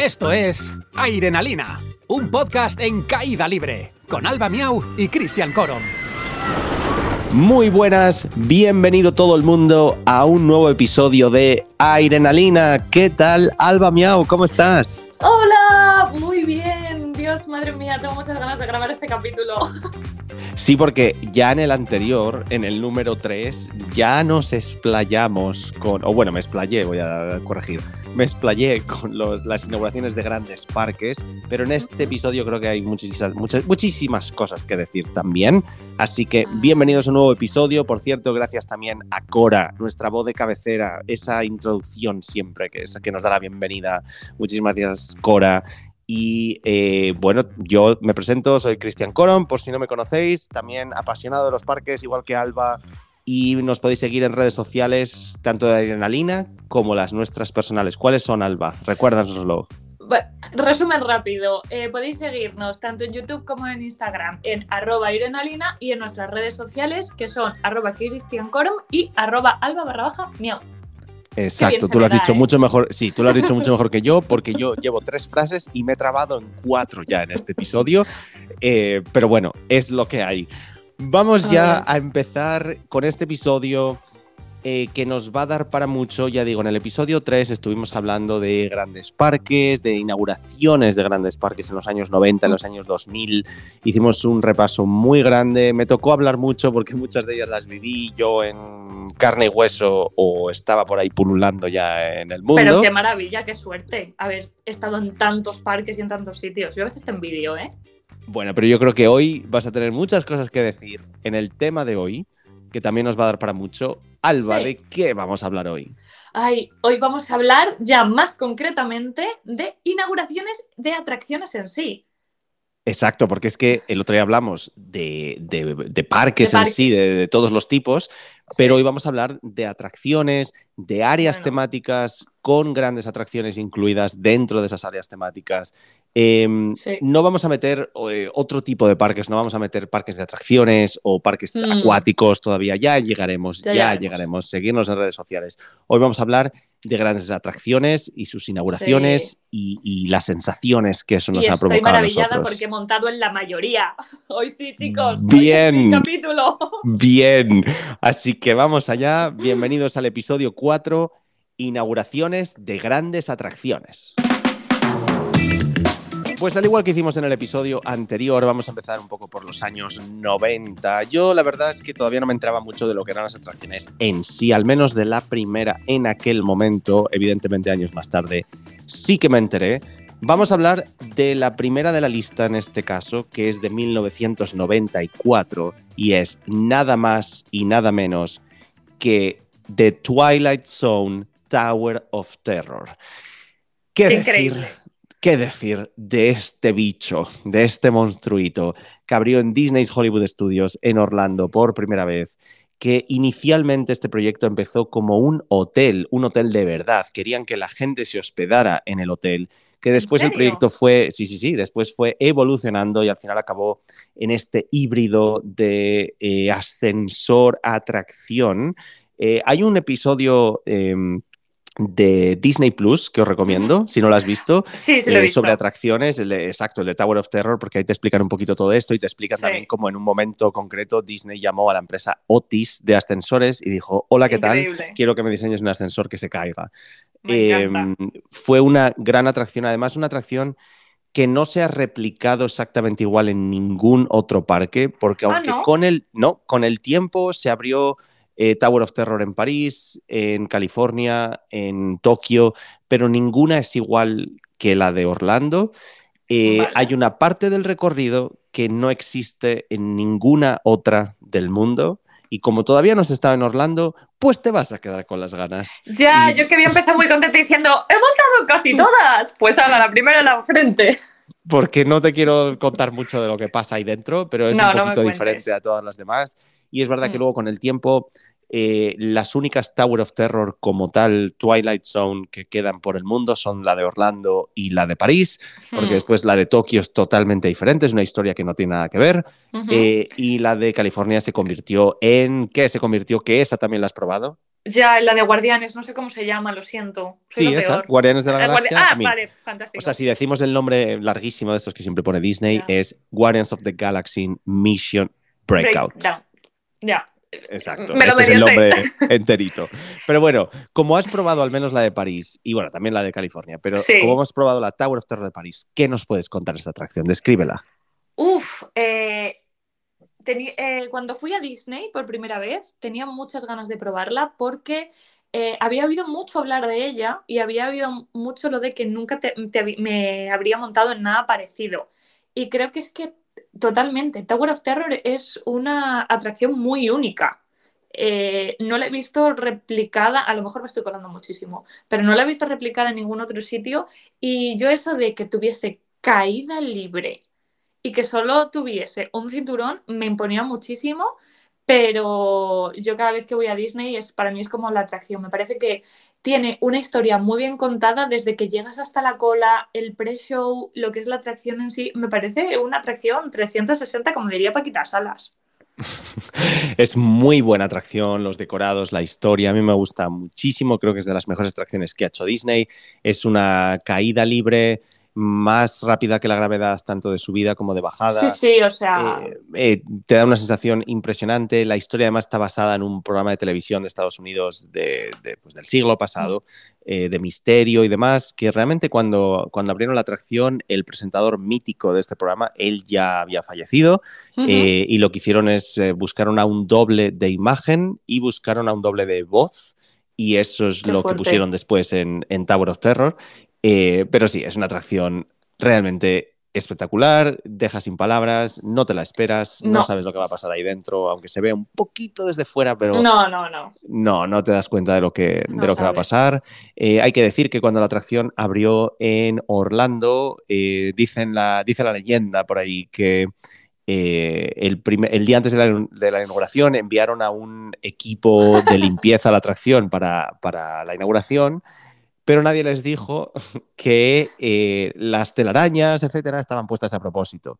Esto es Airenalina, un podcast en caída libre, con Alba Miau y Cristian Coron. Muy buenas, bienvenido todo el mundo a un nuevo episodio de Airenalina. ¿Qué tal, Alba Miau? ¿Cómo estás? Hola, muy bien. Dios, madre mía, tengo muchas ganas de grabar este capítulo. Sí, porque ya en el anterior, en el número 3, ya nos explayamos con, o bueno, me explayé, voy a corregir, me explayé con los, las inauguraciones de grandes parques, pero en este episodio creo que hay muchísimas, muchas, muchísimas cosas que decir también. Así que bienvenidos a un nuevo episodio. Por cierto, gracias también a Cora, nuestra voz de cabecera, esa introducción siempre que, es, que nos da la bienvenida. Muchísimas gracias, Cora. Y eh, bueno, yo me presento, soy Cristian Coron, por si no me conocéis, también apasionado de los parques, igual que Alba, y nos podéis seguir en redes sociales, tanto de Adrenalina como las nuestras personales. ¿Cuáles son, Alba? Recuérdanoslo. Resumen rápido, eh, podéis seguirnos tanto en YouTube como en Instagram en arroba irenalina y en nuestras redes sociales que son arroba y arroba alba barra baja miau. Exacto, tú lo has dicho ¿eh? mucho mejor. Sí, tú lo has dicho mucho mejor que yo, porque yo llevo tres frases y me he trabado en cuatro ya en este episodio. Eh, pero bueno, es lo que hay. Vamos ya a empezar con este episodio eh, que nos va a dar para mucho. Ya digo, en el episodio 3 estuvimos hablando de grandes parques, de inauguraciones de grandes parques en los años 90, en los años 2000. Hicimos un repaso muy grande. Me tocó hablar mucho porque muchas de ellas las viví yo en carne y hueso o estaba por ahí pululando ya en el mundo. Pero qué maravilla, qué suerte haber estado en tantos parques y en tantos sitios. Yo a veces te envidio, ¿eh? Bueno, pero yo creo que hoy vas a tener muchas cosas que decir en el tema de hoy que también nos va a dar para mucho. Alba, ¿de qué vamos a hablar hoy? Ay, hoy vamos a hablar ya más concretamente de inauguraciones de atracciones en sí. Exacto, porque es que el otro día hablamos de, parques, en sí, de, todos los tipos, pero hoy vamos a hablar de atracciones, de áreas temáticas con grandes atracciones incluidas dentro de esas áreas temáticas. Em, no vamos a meter eh, otro tipo de parques, no vamos a meter parques de atracciones o parques mm. acuáticos todavía. Ya llegaremos, ya, llegaremos. Seguirnos en redes sociales. Hoy vamos a hablar de grandes atracciones y sus inauguraciones y, las sensaciones que eso nos ha provocado. Estoy maravillada porque he montado en la mayoría. Hoy sí, chicos. Bien. capítulo. Bien. Así que vamos allá. Bienvenidos al episodio 4, inauguraciones de grandes atracciones. Pues al igual que hicimos en el episodio anterior, vamos a empezar un poco por los años 90. Yo la verdad es que todavía no me entraba mucho de lo que eran las atracciones en sí, al menos de la primera en aquel momento, evidentemente años más tarde sí que me enteré. Vamos a hablar de la primera de la lista en este caso, que es de 1994 y es nada más y nada menos que The Twilight Zone Tower of Terror. ¿Qué decir? ¿Qué decir de este bicho, de este monstruito que abrió en Disney's Hollywood Studios en Orlando por primera vez? que inicialmente este proyecto empezó como un hotel, un hotel de verdad. Querían que la gente se hospedara en el hotel, que después el proyecto fue, sí, sí, sí, después fue evolucionando y al final acabó en este híbrido de eh, ascensor-atracción. Eh, hay un episodio em, de Disney Plus, que os recomiendo, si no lo has visto, eh, sobre atracciones, exacto, el de Tower of Terror, porque ahí te explican un poquito todo esto y te explican también cómo en un momento concreto Disney llamó a la empresa Otis de ascensores y dijo, hola, ¿qué tal? Quiero que me diseñes un ascensor que se caiga. Em, fue una gran atracción, además una atracción que no se ha replicado exactamente igual en ningún otro parque, porque ah, aunque con el, no, con el tiempo se abrió eh, Tower of Terror en París, en California, en Tokio, pero ninguna es igual que la de Orlando. Eh, hay una parte del recorrido que no existe en ninguna otra del mundo. Y como todavía no se estaba en Orlando, pues te vas a quedar con las ganas. Ya, yo que había empezado muy contenta diciendo, he montado casi todas. Pues ahora, la primera en la frente. Porque no te quiero contar mucho de lo que pasa ahí dentro, pero es un poquito diferente a todas las demás. Y es verdad que mm. luego con el tiempo Eh, las únicas Tower of Terror como tal, Twilight Zone, que quedan por el mundo son la de Orlando y la de París, porque Hmm. después la de Tokio es totalmente diferente, es una historia que no tiene nada que ver. Eh, y la de California se convirtió en. ¿Qué se convirtió? ¿Que esa también la has probado? Ya, la de Guardianes, no sé cómo se llama, lo siento. Soy Sí, lo esa, peor. Guardianes de la Eh, Guardi- Galaxia. Ah, a mí- vale, fantástico. O sea, si decimos el nombre larguísimo de estos que siempre pone Disney, es Guardians of the Galaxy Mission Breakout. Breakdown. Ya. Exacto, Me lo este es el nombre enterito. Pero bueno, como has probado al menos la de París y bueno, también la de California, pero Sí. como hemos probado la Tower of Terror de París, ¿qué nos puedes contar esta atracción? Descríbela. Uf, eh, eh, cuando fui a Disney por primera vez, tenía muchas ganas de probarla porque eh, había oído mucho hablar de ella y había oído mucho lo de que nunca te- te habi- me habría montado en nada parecido. Y creo que es que totalmente, Tower of Terror es una atracción muy única. Eh, no la he visto replicada, a lo mejor me estoy colando muchísimo, pero no la he visto replicada en ningún otro sitio. Y yo eso de que tuviese caída libre y que solo tuviese un cinturón me imponía muchísimo, pero yo cada vez que voy a Disney es para mí es como la atracción. Me parece que tiene una historia muy bien contada desde que llegas hasta la cola, el pre-show, lo que es la atracción en sí. Me parece una atracción 360, como diría Paquita Salas. Es muy buena atracción, los decorados, la historia, a mí me gusta muchísimo, creo que es de las mejores atracciones que ha hecho Disney. Es una caída libre más rápida que la gravedad, tanto de subida como de bajada. Sí, sí, o sea, Eh, eh, te da una sensación impresionante. La historia además está basada en un programa de televisión de Estados Unidos de- de, pues, del siglo pasado, eh, de misterio y demás, que realmente cuando, cuando abrieron la atracción, el presentador mítico de este programa, él ya había fallecido y lo que hicieron es buscaron a un doble de imagen y buscaron a un doble de voz y eso es Qué lo fuerte. que pusieron después en, en Tower of Terror. Eh, pero sí, es una atracción realmente espectacular, deja sin palabras, no te la esperas, no. No. sabes lo que va a pasar ahí dentro, aunque se vea un poquito desde fuera, pero no, no, no. no, no te das cuenta de lo que, No de lo que va a pasar. Eh, hay que decir que cuando la atracción abrió en Orlando, eh, dicen la, dice la leyenda por ahí que eh, el, primer- el día antes de la, de la inauguración enviaron a un equipo de limpieza a la atracción para, para la inauguración, pero nadie les dijo que eh, las telarañas, etcétera, estaban puestas a propósito.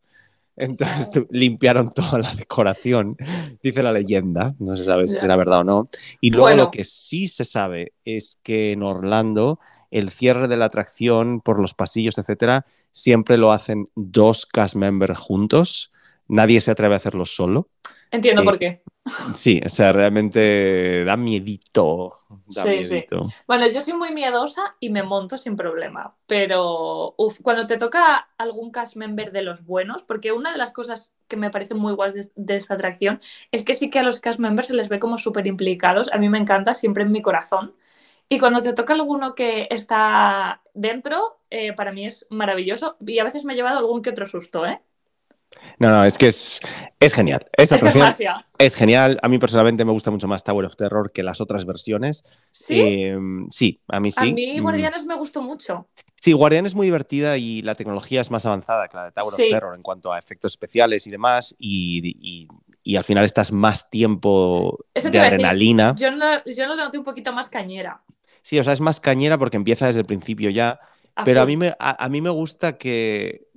Entonces limpiaron toda la decoración, dice la leyenda, no se sabe si será verdad o no. Y luego Bueno. lo que sí se sabe es que en Orlando el cierre de la atracción por los pasillos, etcétera, siempre lo hacen dos cast members juntos. Nadie se atreve a hacerlo solo. Entiendo Eh, por qué. Sí, o sea, realmente da miedito. Da Sí, sí. Bueno, yo soy muy miedosa y me monto sin problema, pero uf, cuando te toca algún cast member de los buenos, porque una de las cosas que me parecen muy guays de, de esta atracción es que sí que a los cast members se les ve como súper implicados, a mí me encanta, siempre en mi corazón. Y cuando te toca alguno que está dentro, eh, para mí es maravilloso y a veces me he llevado algún que otro susto, ¿eh? No, no, es que es, es genial. Esta Es que es genial. A mí personalmente me gusta mucho más Tower of Terror que las otras versiones. Sí, Eh, sí, a mí sí. a mí Mm, Guardianes me gustó mucho. Sí, Guardián es muy divertida y la tecnología es más avanzada que la de Tower Sí. of Terror en cuanto a efectos especiales y demás. Y, y- y al final estás más tiempo Eso de decir. adrenalina. Yo lo, yo lo noté un poquito más cañera. Sí, o sea, es más cañera porque empieza desde el principio ya. Pero a mí, me, a, a mí me gusta que.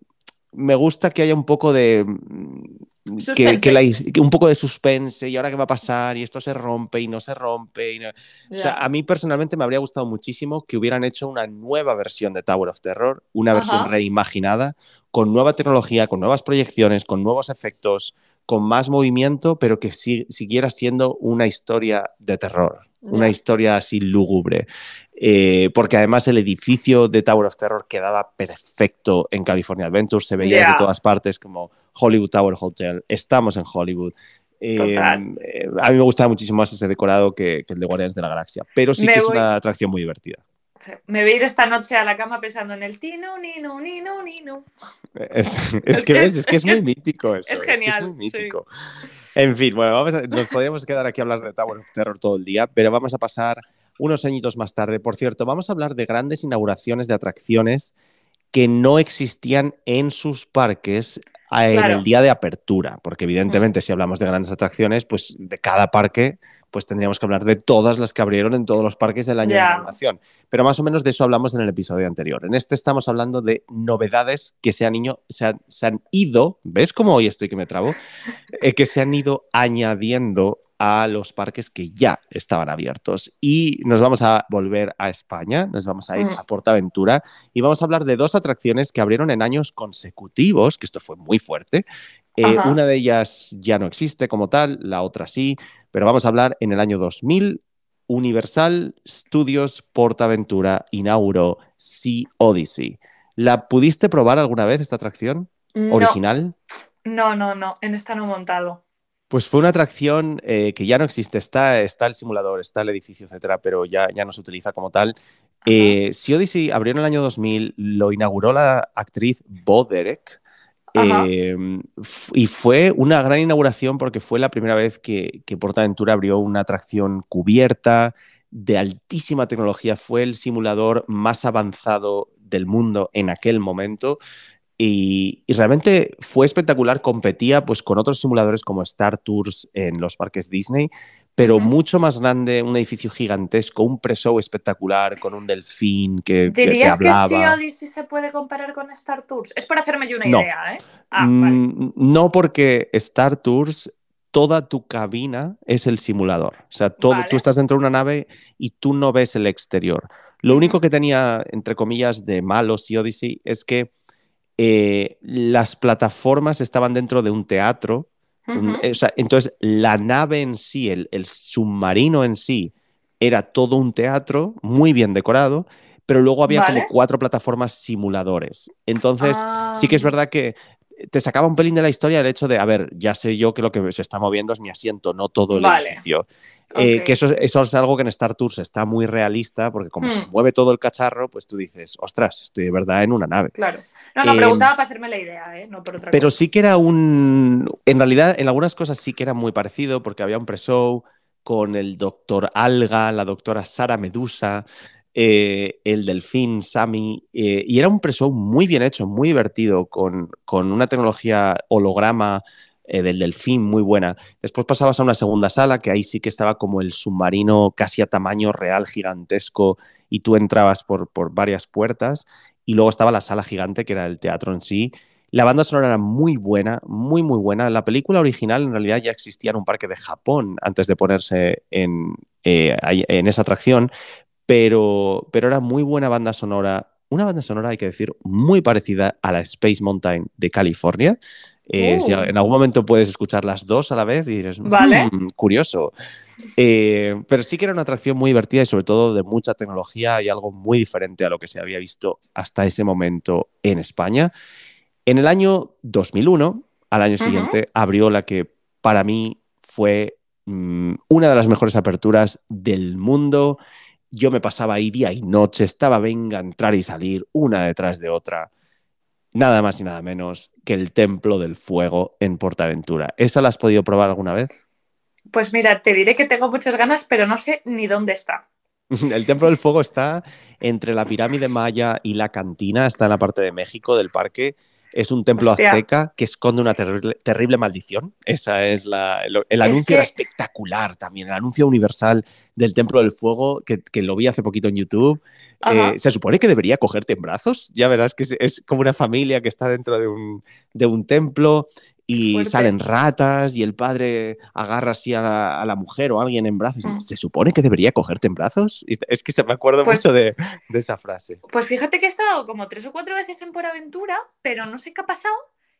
Me gusta que haya un poco de. Que, Suspense. que la his- que un poco de suspense y ahora qué va a pasar y esto se rompe y no se rompe. y no- O sea, a mí personalmente me habría gustado muchísimo que hubieran hecho una nueva versión de Tower of Terror, una Ajá. versión reimaginada, con nueva tecnología, con nuevas proyecciones, con nuevos efectos, con más movimiento, pero que si- siguiera siendo una historia de terror, una historia así lúgubre. Eh, porque además el edificio de Tower of Terror quedaba perfecto en California Adventure, se veía Ya. desde todas partes como Hollywood Tower Hotel, estamos en Hollywood. Eh, Total. eh, a mí me gustaba muchísimo más ese decorado que, que el de Guardianes de la Galaxia, pero sí Me que es una atracción muy divertida. Me voy a ir esta noche a la cama pensando en el tino, nino, nino, nino. Es, es Es que, ves, es que es es muy mítico eso. es que genial, muy sí. mítico. En fin, bueno, vamos a- nos podríamos quedar aquí a hablar de Tower of Terror todo el día, pero vamos a pasar unos añitos más tarde. Por cierto, vamos a hablar de grandes inauguraciones de atracciones que no existían en sus parques eh, en Claro. el día de apertura, porque evidentemente si hablamos de grandes atracciones, pues de cada parque pues tendríamos que hablar de todas las que abrieron en todos los parques del año de inauguración. Pero más o menos de eso hablamos en el episodio anterior. En este estamos hablando de novedades que se han, iño- se han, se han ido, ¿ves cómo hoy estoy que me trabo? Eh, que se han ido añadiendo a los parques que ya estaban abiertos. Y nos vamos a volver a España, nos vamos a ir Mm. a Portaventura y vamos a hablar de dos atracciones que abrieron en años consecutivos, que esto fue muy fuerte. Eh, una de ellas ya no existe como tal, la otra sí, pero vamos a hablar en el año 2000. Universal Studios Portaventura inauguró Sea Odyssey. ¿La pudiste probar alguna vez esta atracción No, original? no, no, no, en esta no he montado. Pues fue una atracción eh, que ya no existe. Está, está el simulador, está el edificio, etcétera, pero ya, ya no se utiliza como tal. Eh, Sea Odyssey abrió en el año 2000, lo inauguró la actriz Bo Derek. Eh, f- y fue una gran inauguración porque fue la primera vez que, que PortAventura abrió una atracción cubierta de altísima tecnología. Fue el simulador más avanzado del mundo en aquel momento. Y, y realmente fue espectacular, competía pues con otros simuladores como Star Tours en los parques Disney, pero mucho más grande, un edificio gigantesco, un pre-show espectacular con un delfín que, que ¿Dirías que hablaba. Sea Odyssey se puede comparar con Star Tours? Es para hacerme yo una No. idea, ¿eh? Ah, vale. Mm, No porque Star Tours, toda tu cabina es el simulador. O sea, todo, Vale. tú estás dentro de una nave y tú no ves el exterior. Lo único que tenía, entre comillas, de malo Sea Odyssey es que eh, las plataformas estaban dentro de un teatro. o sea, entonces, la nave en sí, el, el submarino en sí, era todo un teatro muy bien decorado, pero luego había Vale. como cuatro plataformas simuladores. Entonces, sí que es Ah. verdad que te sacaba un pelín de la historia el hecho de, a ver, ya sé yo que lo que se está moviendo es mi asiento, no todo el Vale. edificio. Eh, que eso, eso es algo que en Star Tours está muy realista, porque como se Hmm. mueve todo el cacharro, pues tú dices, ostras, estoy de verdad en una nave. Claro. No, no, Em, preguntaba para hacerme la idea, ¿eh? No por otra Pero cosa. sí que era un. En realidad, en algunas cosas sí que era muy parecido, porque había un pre-show con el doctor Alga, la doctora Sara Medusa, eh, el delfín Sammy, eh, y era un pre-show muy bien hecho, muy divertido, con, con una tecnología holograma eh, del delfín muy buena. Después pasabas a una segunda sala, que ahí sí que estaba como el submarino casi a tamaño real, gigantesco, y tú entrabas por, por varias puertas. Y luego estaba la sala gigante, que era el teatro en sí. La banda sonora era muy buena, muy, muy buena. La película original en realidad ya existía en un parque de Japón antes de ponerse en, eh, en esa atracción, pero, pero era muy buena banda sonora. Una banda sonora, hay que decir, muy parecida a la Space Mountain de California. Eh, si Uh. en algún momento puedes escuchar las dos a la vez y dices, Vale. "Hmm, curioso. Eh, pero sí que era una atracción muy divertida y sobre todo de mucha tecnología y algo muy diferente a lo que se había visto hasta ese momento en España. En el año 2001, al año siguiente, abrió la que para mí fue mm, una de las mejores aperturas del mundo. Yo me pasaba ahí día y noche, estaba venga, entrar y salir, una detrás de otra. Nada más y nada menos que el Templo del Fuego en Portaventura. ¿Esa la has podido probar alguna vez? Pues mira, te diré que tengo muchas ganas, pero no sé ni dónde está. El Templo del Fuego está entre la pirámide maya y la cantina, está en la parte de México del parque. Es un templo Hostia. azteca que esconde una terrible, terrible maldición. Esa es la. el Es anuncio era espectacular también. El anuncio universal del Templo del Fuego, que, que lo vi hace poquito en YouTube. Eh, se supone que debería cogerte en brazos. Ya verás que es, es como una familia que está dentro de un, de un templo y Fuerte. salen ratas y el padre agarra así a la, a la mujer o a alguien en brazos. Mm. ¿Se supone que debería cogerte en brazos? Y es que se me acuerdo Pues- mucho de, de esa frase. Pues fíjate que he estado como tres o cuatro veces en Por Aventura, pero no sé qué ha pasado,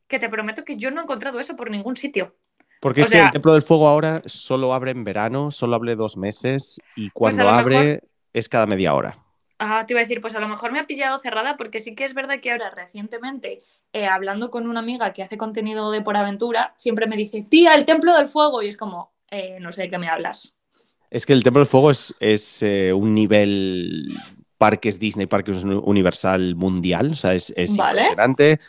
que te prometo que yo no he encontrado eso por ningún sitio. Porque o es que el Templo del Fuego ahora solo abre en verano, solo abre dos meses y Pues cuando abre mejor- es cada media hora. Ah, te iba a decir, pues a lo mejor me ha pillado cerrada porque sí que es verdad que ahora recientemente, eh, hablando con una amiga que hace contenido de Por Aventura, siempre me dice, tía, el Templo del Fuego, y es como, "Eh, no sé de qué me hablas. Es que el Templo del Fuego es, es, eh, un nivel parques Disney, parques uni- Universal mundial, o sea, es, es Vale. impresionante.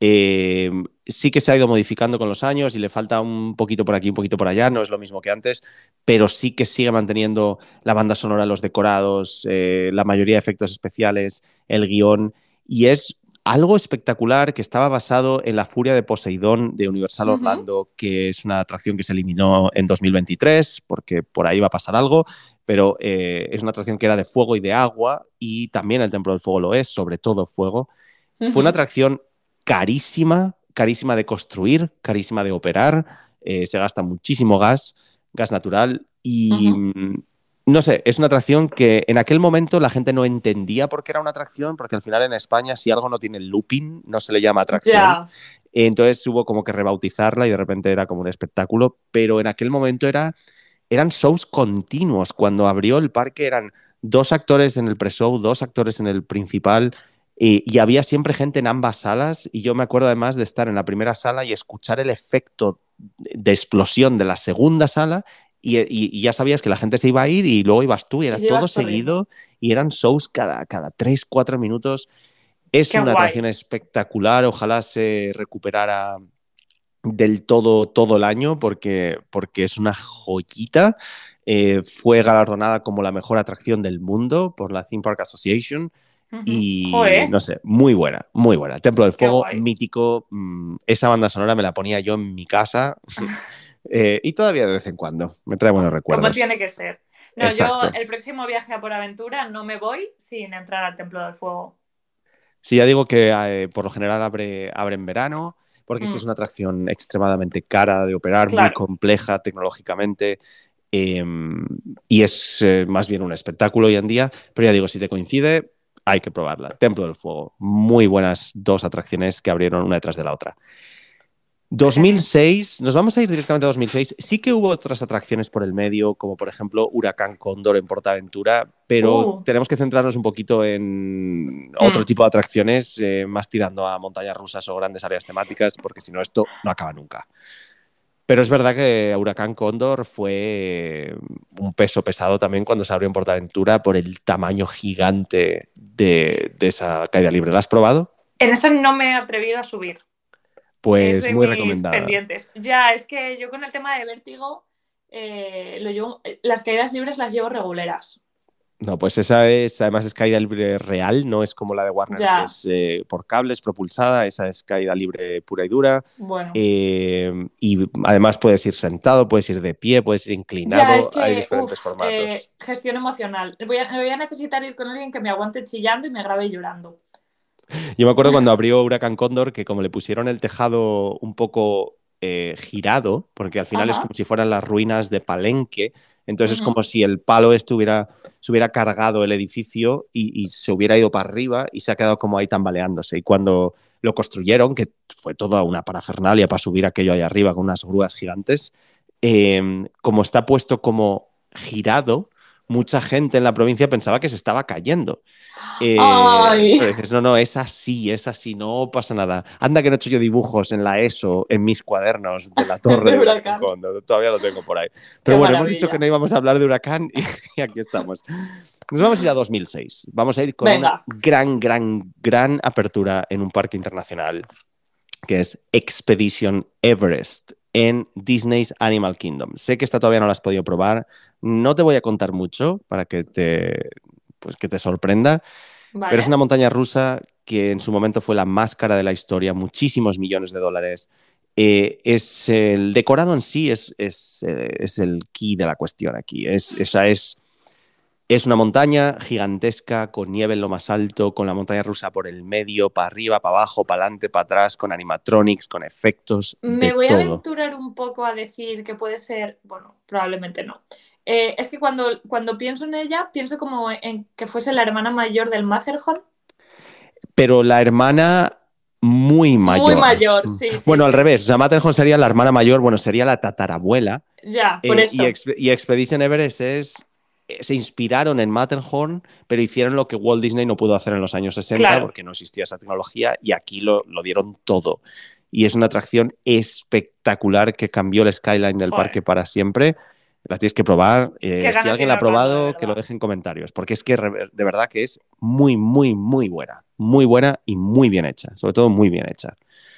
Eh, sí que se ha ido modificando con los años y le falta un poquito por aquí, un poquito por allá, no es lo mismo que antes, pero sí que sigue manteniendo la banda sonora, los decorados, eh, la mayoría de efectos especiales, el guion, y es algo espectacular que estaba basado en la furia de Poseidón de Universal. Orlando, que es una atracción que se eliminó en 2023 porque por ahí va a pasar algo, pero eh, es una atracción que era de fuego y de agua y también el Templo del Fuego lo es, sobre todo fuego. Fue una atracción carísima, carísima de construir, carísima de operar, eh, se gasta muchísimo gas, gas natural y mm, no sé, es una atracción que en aquel momento la gente no entendía por qué era una atracción, porque al final en España si algo no tiene looping no se le llama atracción. Entonces hubo como que rebautizarla y de repente era como un espectáculo, pero en aquel momento era, eran shows continuos. Cuando abrió el parque eran dos actores en el pre-show, dos actores en el principal y, y había siempre gente en ambas salas y yo me acuerdo además de estar en la primera sala y escuchar el efecto de explosión de la segunda sala y, y- y ya sabías que la gente se iba a ir y luego ibas tú y era todo seguido y eran shows cada, cada 3, 4 minutos. Es Qué una guay. atracción espectacular, ojalá se recuperara del todo todo el año porque, porque es una joyita. Eh, fue galardonada como la mejor atracción del mundo por la Theme Park Association Y Joder. no sé, muy buena, muy buena. Templo del Fuego, mítico. mm, esa banda sonora me la ponía yo en mi casa eh, y todavía de vez en cuando me trae buenos Como recuerdos. tiene que ser. No, Exacto. yo el próximo viaje a por aventura no me voy sin entrar al Templo del Fuego. Sí, ya digo que eh, por lo general abre, abre en verano, porque Mm. es una atracción extremadamente cara de operar, muy compleja tecnológicamente. eh, y es eh, más bien un espectáculo hoy en día, pero ya digo, si te coincide, hay que probarla. Templo del Fuego, muy buenas dos atracciones que abrieron una detrás de la otra. 2006, nos vamos a ir directamente a 2006. Sí que hubo otras atracciones por el medio, como por ejemplo Huracán Cóndor en Portaventura, pero Uh. tenemos que centrarnos un poquito en otro Mm. tipo de atracciones, eh, más tirando a montañas rusas o grandes áreas temáticas, porque si no, esto no acaba nunca. Pero es verdad que Huracán Cóndor fue un peso pesado también cuando se abrió en Portaventura por el tamaño gigante de, de esa caída libre. ¿La has probado? En esa no me he atrevido a subir. Pues muy recomendada. pendientes. Ya, es que yo con el tema de vértigo, eh, lo llevo- las caídas libres las llevo reguleras. No, pues esa es, además es caída libre real, no es como la de Warner, Ya. que es eh, por cables, propulsada, esa es caída libre pura y dura. Bueno. Eh, y además puedes ir sentado, puedes ir de pie, puedes ir inclinado, Ya, es que, hay diferentes uf, formatos. eh, gestión emocional. Voy a, voy a necesitar ir con alguien que me aguante chillando y me grabe llorando. Yo me acuerdo cuando abrió Huracán Cóndor que como le pusieron el tejado un poco eh, girado, porque al final es como si fueran las ruinas de Palenque, entonces es como si el palo estuviera, se hubiera cargado el edificio y, y se hubiera ido para arriba y se ha quedado como ahí tambaleándose. Y cuando lo construyeron, que fue toda una parafernalia para subir aquello ahí arriba con unas grúas gigantes, eh, como está puesto como girado, mucha gente en la provincia pensaba que se estaba cayendo. Eh, pero dices, no, no, es así, es así, no pasa nada. Anda que no he hecho yo dibujos en la ESO, en mis cuadernos de la torre De Huracán. Cóndor. Todavía lo tengo por ahí. Pero Qué bueno, hemos dicho que no íbamos a hablar de Huracán y, y aquí estamos. Nos vamos a ir a 2006. Vamos a ir con Venga. una gran, gran, gran apertura en un parque internacional que es Expedition Everest en Disney's Animal Kingdom. Sé que esta todavía no la has podido probar. No te voy a contar mucho para que te, pues, que te sorprenda. Vale. Pero es una montaña rusa que en su momento fue la más cara de la historia, muchísimos millones de dólares. Eh, es el decorado en sí es, es, eh, es el key de la cuestión aquí. Es, esa es, es una montaña gigantesca con nieve en lo más alto, con la montaña rusa por el medio, para arriba, para abajo, para adelante, para atrás, con animatronics, con efectos. Me de voy a aventurar un poco a decir que puede ser, bueno, probablemente no. Eh, es que cuando, cuando pienso en ella, pienso como en que fuese la hermana mayor del Matterhorn. Pero la hermana muy mayor. Muy mayor, sí. sí, Bueno, al revés. O sea, Matterhorn sería la hermana mayor, bueno, sería la tatarabuela. Ya, por Eh, eso. y, Exp- y Expedition Everest es. Eh, Se inspiraron en Matterhorn, pero hicieron lo que Walt Disney no pudo hacer en los años 60 Claro. porque no existía esa tecnología y aquí lo, lo dieron todo. Y es una atracción espectacular que cambió el skyline del Joder. parque para siempre. La tienes que probar. Eh, si alguien la ha probado, que lo deje en comentarios, porque es que de verdad que es muy, muy, muy buena. Muy buena y muy bien hecha. Sobre todo muy bien hecha.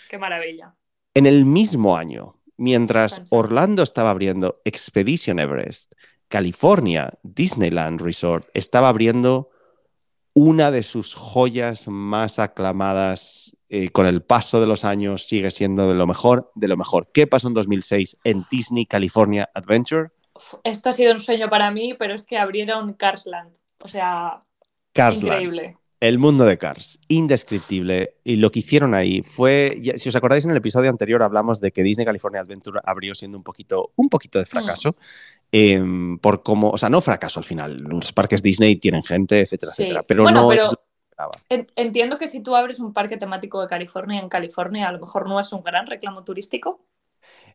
Qué maravilla. En el mismo año, mientras. Orlando estaba abriendo Expedition Everest, California Disneyland Resort estaba abriendo una de sus joyas más aclamadas eh, con el paso de los años sigue siendo de lo mejor, de lo mejor. ¿Qué pasó en 2006 en Disney California Adventure? Esto ha sido un sueño para mí, pero es que abrieron Carsland. O sea, Carsland. increíble. El mundo de Cars, indescriptible. Y lo que hicieron ahí fue, si os acordáis en el episodio anterior hablamos de que Disney California Adventure abrió siendo un poquito, un poquito de fracaso. Em, por cómo, o sea, no fracaso al final. Los parques Disney tienen gente, etcétera, Sí. etcétera. Pero Bueno, no pero- es lo que esperaba. En- Entiendo que si tú abres un parque temático de California en California, a lo mejor no es un gran reclamo turístico.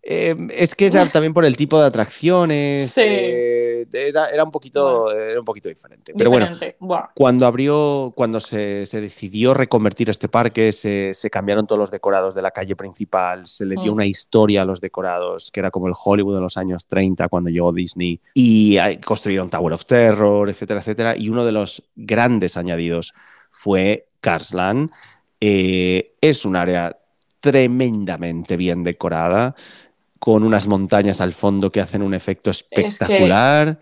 Eh, es que era también por el tipo de atracciones. Sí. eh, era, era un poquito, era un poquito diferente. Pero bueno. Buah. Cuando abrió, cuando se, se decidió reconvertir este parque, se, se cambiaron todos los decorados de la calle principal, se le dio Mm. una historia a los decorados, que era como el Hollywood de los años 30 cuando llegó Disney, y construyeron Tower of Terror, etcétera, etcétera, y uno de los grandes añadidos fue Carsland. Eh, es un área tremendamente bien decorada, con unas montañas al fondo que hacen un efecto espectacular.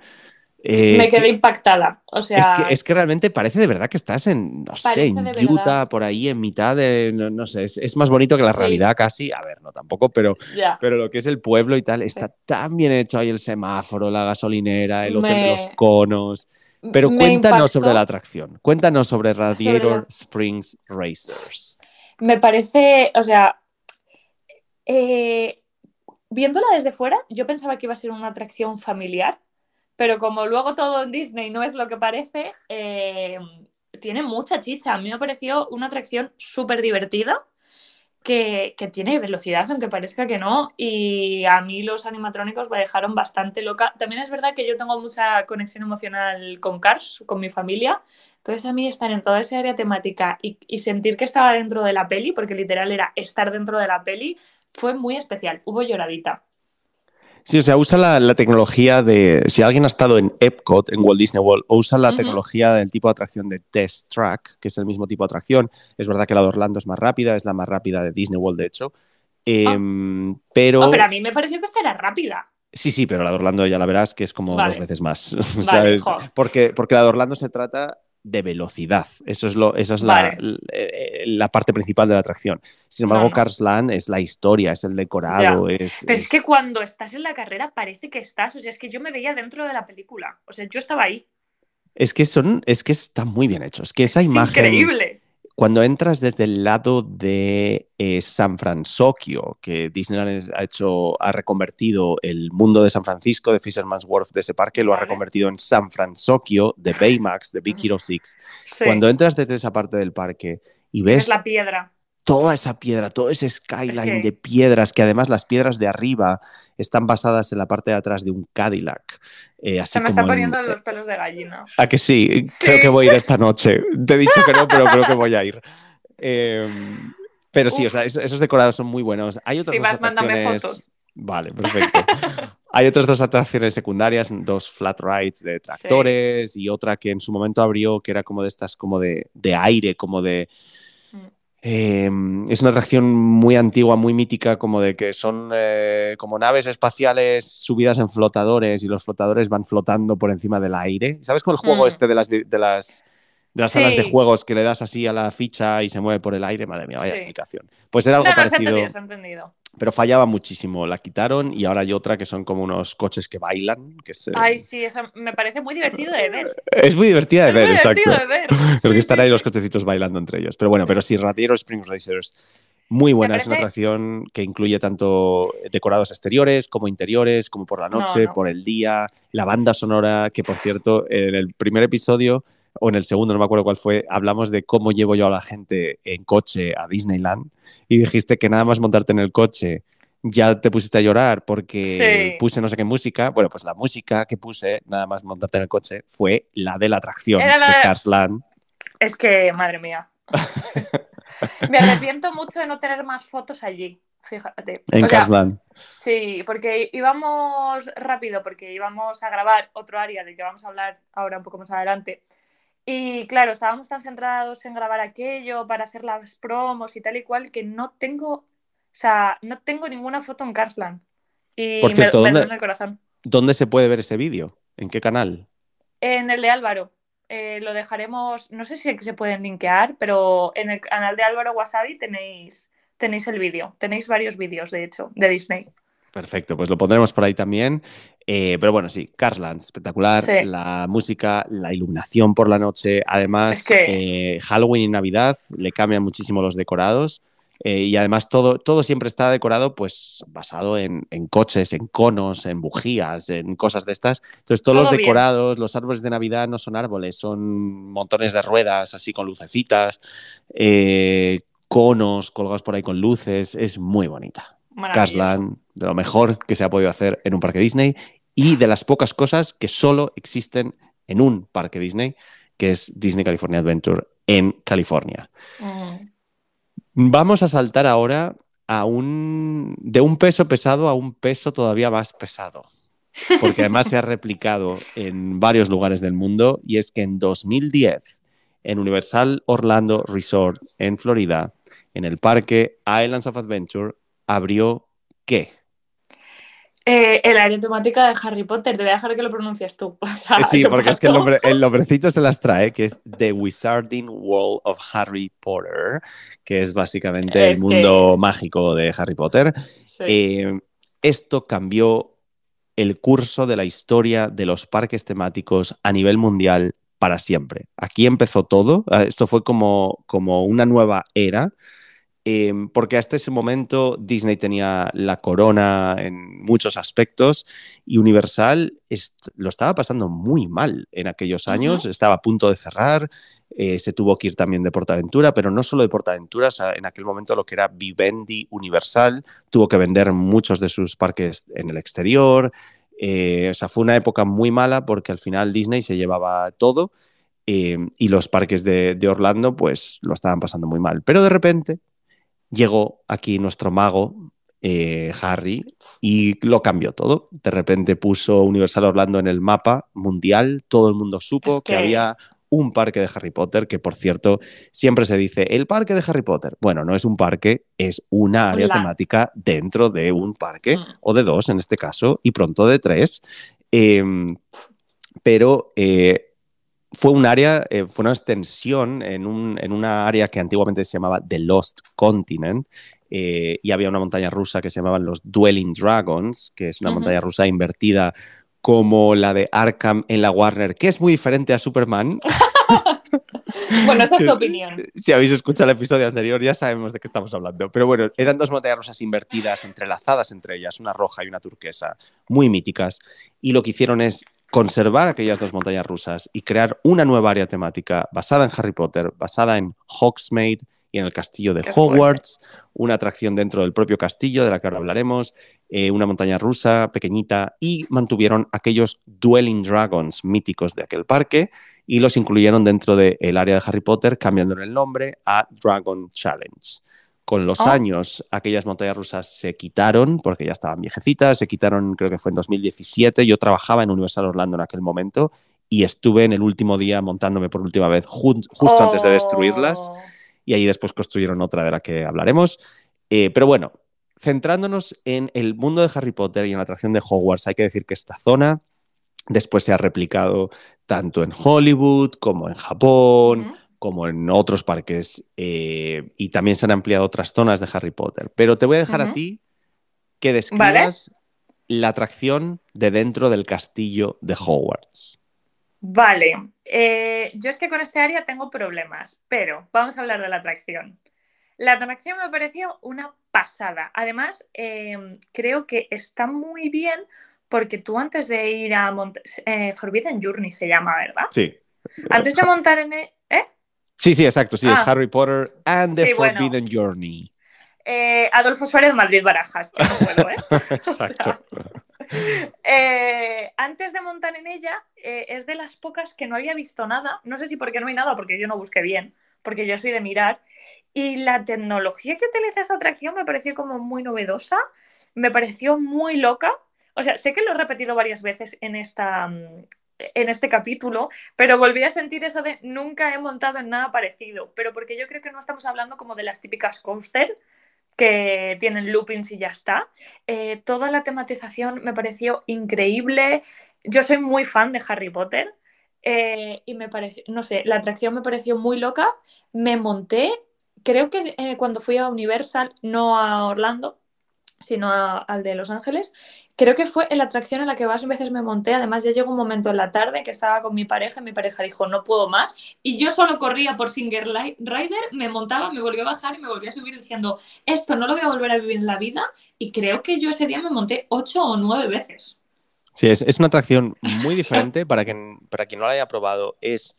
Eh, Me que- quedé impactada. O sea, es que, es que realmente parece de verdad que estás en, no sé, en Utah, verdad. por ahí en mitad de, no, no sé, es, es más bonito que la Sí. realidad casi. A ver, no tampoco, pero, pero lo que es el pueblo y tal, está tan bien hecho ahí el semáforo, la gasolinera, el hotel de los conos. Pero Me cuéntanos sobre la atracción, cuéntanos sobre Radiator la- Springs Racers. Me parece, o sea, eh, viéndola desde fuera, yo pensaba que iba a ser una atracción familiar, pero como luego todo en Disney no es lo que parece, eh, tiene mucha chicha. A mí me pareció una atracción súper divertida. Que, que tiene velocidad, aunque parezca que no, y a mí los animatrónicos me dejaron bastante loca. También es verdad que yo tengo mucha conexión emocional con Cars, con mi familia, entonces a mí estar en toda esa área temática y, y sentir que estaba dentro de la peli, porque literal era estar dentro de la peli, fue muy especial. Hubo lloradita. Sí, o sea, usa la, la tecnología de. Si alguien ha estado en Epcot, en Walt Disney World, o usa la tecnología del tipo de atracción de Test Track, que es el mismo tipo de atracción. Es verdad que la de Orlando es más rápida, es la más rápida de Disney World, de hecho. Em, pero. Oh, pero a mí me pareció que esta era rápida. Sí, sí, pero la de Orlando ya la verás que es como Vale. dos veces más. Vale, ¿sabes? jo. Porque, porque la de Orlando se trata de velocidad. Eso es, lo, esa es la, Vale. eh, la parte principal de la atracción. Sin embargo, No, no. Cars Land es la historia, es el decorado, es. Pero es es- que cuando estás en la carrera parece que estás, o sea, es que yo me veía dentro de la película, o sea, yo estaba ahí. es que son, es que está muy bien hecho. Es que esa Es imagen. increíble. Cuando entras desde el lado de eh, San Francisco, que Disneyland ha hecho, ha reconvertido el mundo de San Francisco, de Fisherman's Wharf, de ese parque, lo ha reconvertido en San Francisco, de Baymax, de Big. Hero 6. Sí. Cuando entras desde esa parte del parque y ves es la piedra. Toda esa piedra, todo ese skyline de piedras, que además las piedras de arriba están basadas en la parte de atrás de un Cadillac. eh, así Se me como están en- poniendo los pelos de gallina. ¿A que sí? Creo que voy a ir esta noche. Te he dicho que no, pero creo que voy a ir. Eh, pero sí, Uf. o sea, esos, esos decorados son muy buenos. Hay otras Si dos vas, mándame atracciones. fotos. Vale, perfecto. Hay otras dos atracciones secundarias, dos flat rides de tractores y otra que en su momento abrió que era como de estas, como de, de aire, como de. Eh, es una atracción muy antigua, muy mítica, como de que son eh, como naves espaciales subidas en flotadores y los flotadores van flotando por encima del aire. ¿Sabes con el juego Mm. este de las, de las, de las salas de Sí. juegos que le das así a la ficha y se mueve por el aire? Madre mía, vaya Sí. explicación. Pues era algo No, no, se ha parecido, entendido, se ha entendido. pero fallaba muchísimo. La quitaron y ahora hay otra que son como unos coches que bailan. Que Ay, sí, eso me parece muy divertido de ver. es muy divertida de es ver, muy exacto. divertido de ver. Creo que Sí, están sí, ahí los sí. cochecitos bailando entre ellos. Pero bueno, pero sí, Radiator Springs Racers, muy buena. Es una atracción que incluye tanto decorados exteriores como interiores, como por la No, noche, no. por el día, la banda sonora, que por cierto, en el primer episodio o en el segundo, no me acuerdo cuál fue, hablamos de cómo llevo yo a la gente en coche a Disneyland y dijiste que nada más montarte en el coche ya te pusiste a llorar porque Sí. puse no sé qué música. Bueno, pues la música que puse, nada más montarte en el coche, fue la de la atracción Era de de- Cars Land. Es que, madre mía. Me arrepiento mucho de no tener más fotos allí, fíjate. En O sea, Cars Land. Sí, porque íbamos rápido, porque íbamos a grabar otro área del que vamos a hablar ahora un poco más adelante. Y claro, estábamos tan centrados en grabar aquello para hacer las promos y tal y cual que no tengo, o sea, no tengo ninguna foto en Carsland. Y Por cierto, me, me ¿dónde- el corazón. ¿Dónde se puede ver ese vídeo? ¿En qué canal? En el de Álvaro. eh, lo dejaremos, no sé si se pueden linkear, pero en el canal de Álvaro Wasabi tenéis, tenéis el vídeo, tenéis varios vídeos, de hecho, de Disney. Perfecto, pues lo pondremos por ahí también. Eh, pero bueno, sí, Carsland, espectacular. Sí. La música, la iluminación por la noche. Además, Es que- eh, Halloween y Navidad le cambian muchísimo los decorados. eh, y además todo, todo siempre está decorado pues basado en, en coches, en conos, en bujías, en cosas de estas. Entonces todos los bien. decorados, los árboles de Navidad no son árboles, son montones de ruedas así con lucecitas, conos colgados por ahí con luces. Es muy bonita. Maravilloso. De lo mejor que se ha podido hacer en un parque Disney y de las pocas cosas que solo existen en un parque Disney, que es Disney California Adventure en California. Mm. Vamos a saltar ahora a un de un peso pesado a un peso todavía más pesado, porque además se ha replicado en varios lugares del mundo y es que en 2010 en Universal Orlando Resort en Florida, en el parque Islands of Adventure abrió ¿qué? Eh, el área temática de Harry Potter, te voy a dejar que lo pronuncies tú. O sea, Eh, Sí, porque es que el, paso. nombre- el nombrecito se las trae, que es The Wizarding World of Harry Potter, que es básicamente Es el que- mundo mágico de Harry Potter. Sí. Eh, esto cambió el curso de la historia de los parques temáticos a nivel mundial para siempre. Aquí empezó todo. Ah, Esto fue como, como una nueva era. Eh, porque hasta ese momento Disney tenía la corona en muchos aspectos y Universal est- lo estaba pasando muy mal en aquellos años, estaba a punto de cerrar, eh, se tuvo que ir también de Portaventura, pero no solo de Portaventura, o sea, en aquel momento lo que era Vivendi Universal tuvo que vender muchos de sus parques en el exterior, eh, o sea, fue una época muy mala porque al final Disney se llevaba todo eh, y los parques de, de Orlando pues lo estaban pasando muy mal, pero de repente llegó aquí nuestro mago eh, Harry y lo cambió todo. De repente puso Universal Orlando en el mapa mundial, todo el mundo supo Es que... que- había un parque de Harry Potter, que por cierto siempre se dice el parque de Harry Potter. Bueno, no es un parque, es una área La- temática dentro de un parque, Mm. o de dos en este caso, y pronto de tres. Em, pero eh, fue un área, eh, fue una extensión en, un, en una área que antiguamente se llamaba The Lost Continent. eh, y había una montaña rusa que se llamaban los Dwelling Dragons, que es una montaña rusa invertida como la de Arkham en la Warner, que es muy diferente a Superman. Bueno, esa es tu opinión. Si habéis escuchado el episodio anterior, ya sabemos de qué estamos hablando. Pero bueno, eran dos montañas rusas invertidas, entrelazadas entre ellas, una roja y una turquesa, muy míticas. Y lo que hicieron es conservar aquellas dos montañas rusas y crear una nueva área temática basada en Harry Potter, basada en Hogsmeade y en el castillo de Qué. Hogwarts, una atracción dentro del propio castillo, de la que ahora hablaremos, eh, una montaña rusa pequeñita, y mantuvieron aquellos Dwelling Dragons míticos de aquel parque y los incluyeron dentro del área de Harry Potter, cambiándole el nombre a Dragon Challenge. Con los Oh. años, aquellas montañas rusas se quitaron porque ya estaban viejecitas, se quitaron, creo que fue en 2017. Yo trabajaba en Universal Orlando en aquel momento y estuve en el último día montándome por última vez justo antes de destruirlas Oh. y ahí después construyeron otra de la que hablaremos. Eh, pero bueno, centrándonos en el mundo de Harry Potter y en la atracción de Hogwarts, hay que decir que esta zona después se ha replicado tanto en Hollywood como en Japón. Como en otros parques, eh, y también se han ampliado otras zonas de Harry Potter. Pero te voy a dejar a ti que describas la atracción de dentro del castillo de Hogwarts. Vale, eh, yo es que con este área tengo problemas, pero vamos a hablar de la atracción. La atracción me pareció una pasada. Además, eh, creo que está muy bien porque tú antes de ir a Mont eh, Forbidden Journey se llama, ¿verdad? Sí. Antes de montar en... e-. Sí, sí, exacto. Sí, es Ah. Harry Potter and the Sí, bueno. Forbidden Journey. Eh, Adolfo Suárez, Madrid Barajas. que no puedo, ¿eh? Exacto. Eh, antes de montar en ella, eh, es de las pocas que no había visto nada. No sé si porque no hay nada, porque yo no busqué bien, porque yo soy de mirar. Y la tecnología que utiliza esta atracción me pareció como muy novedosa, me pareció muy loca. O sea, sé que lo he repetido varias veces en, esta, mm, en este capítulo, pero volví a sentir eso de nunca he montado en nada parecido. Pero porque yo creo que no estamos hablando como de las típicas coaster que tienen loopings y ya está. Eh, toda la tematización me pareció increíble. Yo soy muy fan de Harry Potter. eh, y me pareció, no sé, la atracción me pareció muy loca. Me monté, creo que eh, cuando fui a Universal, no a Orlando, sino al de Los Ángeles, creo que fue en la atracción en la que más veces me monté. Además, ya llegó un momento en la tarde que estaba con mi pareja y mi pareja dijo, no puedo más. Y yo solo corría por Singer Rider, me montaba, me volvía a bajar y me volvía a subir diciendo, esto no lo voy a volver a vivir en la vida. Y creo que yo ese día me monté ocho o nueve veces. Sí, es, una atracción muy diferente para quien, para quien no la haya probado. Es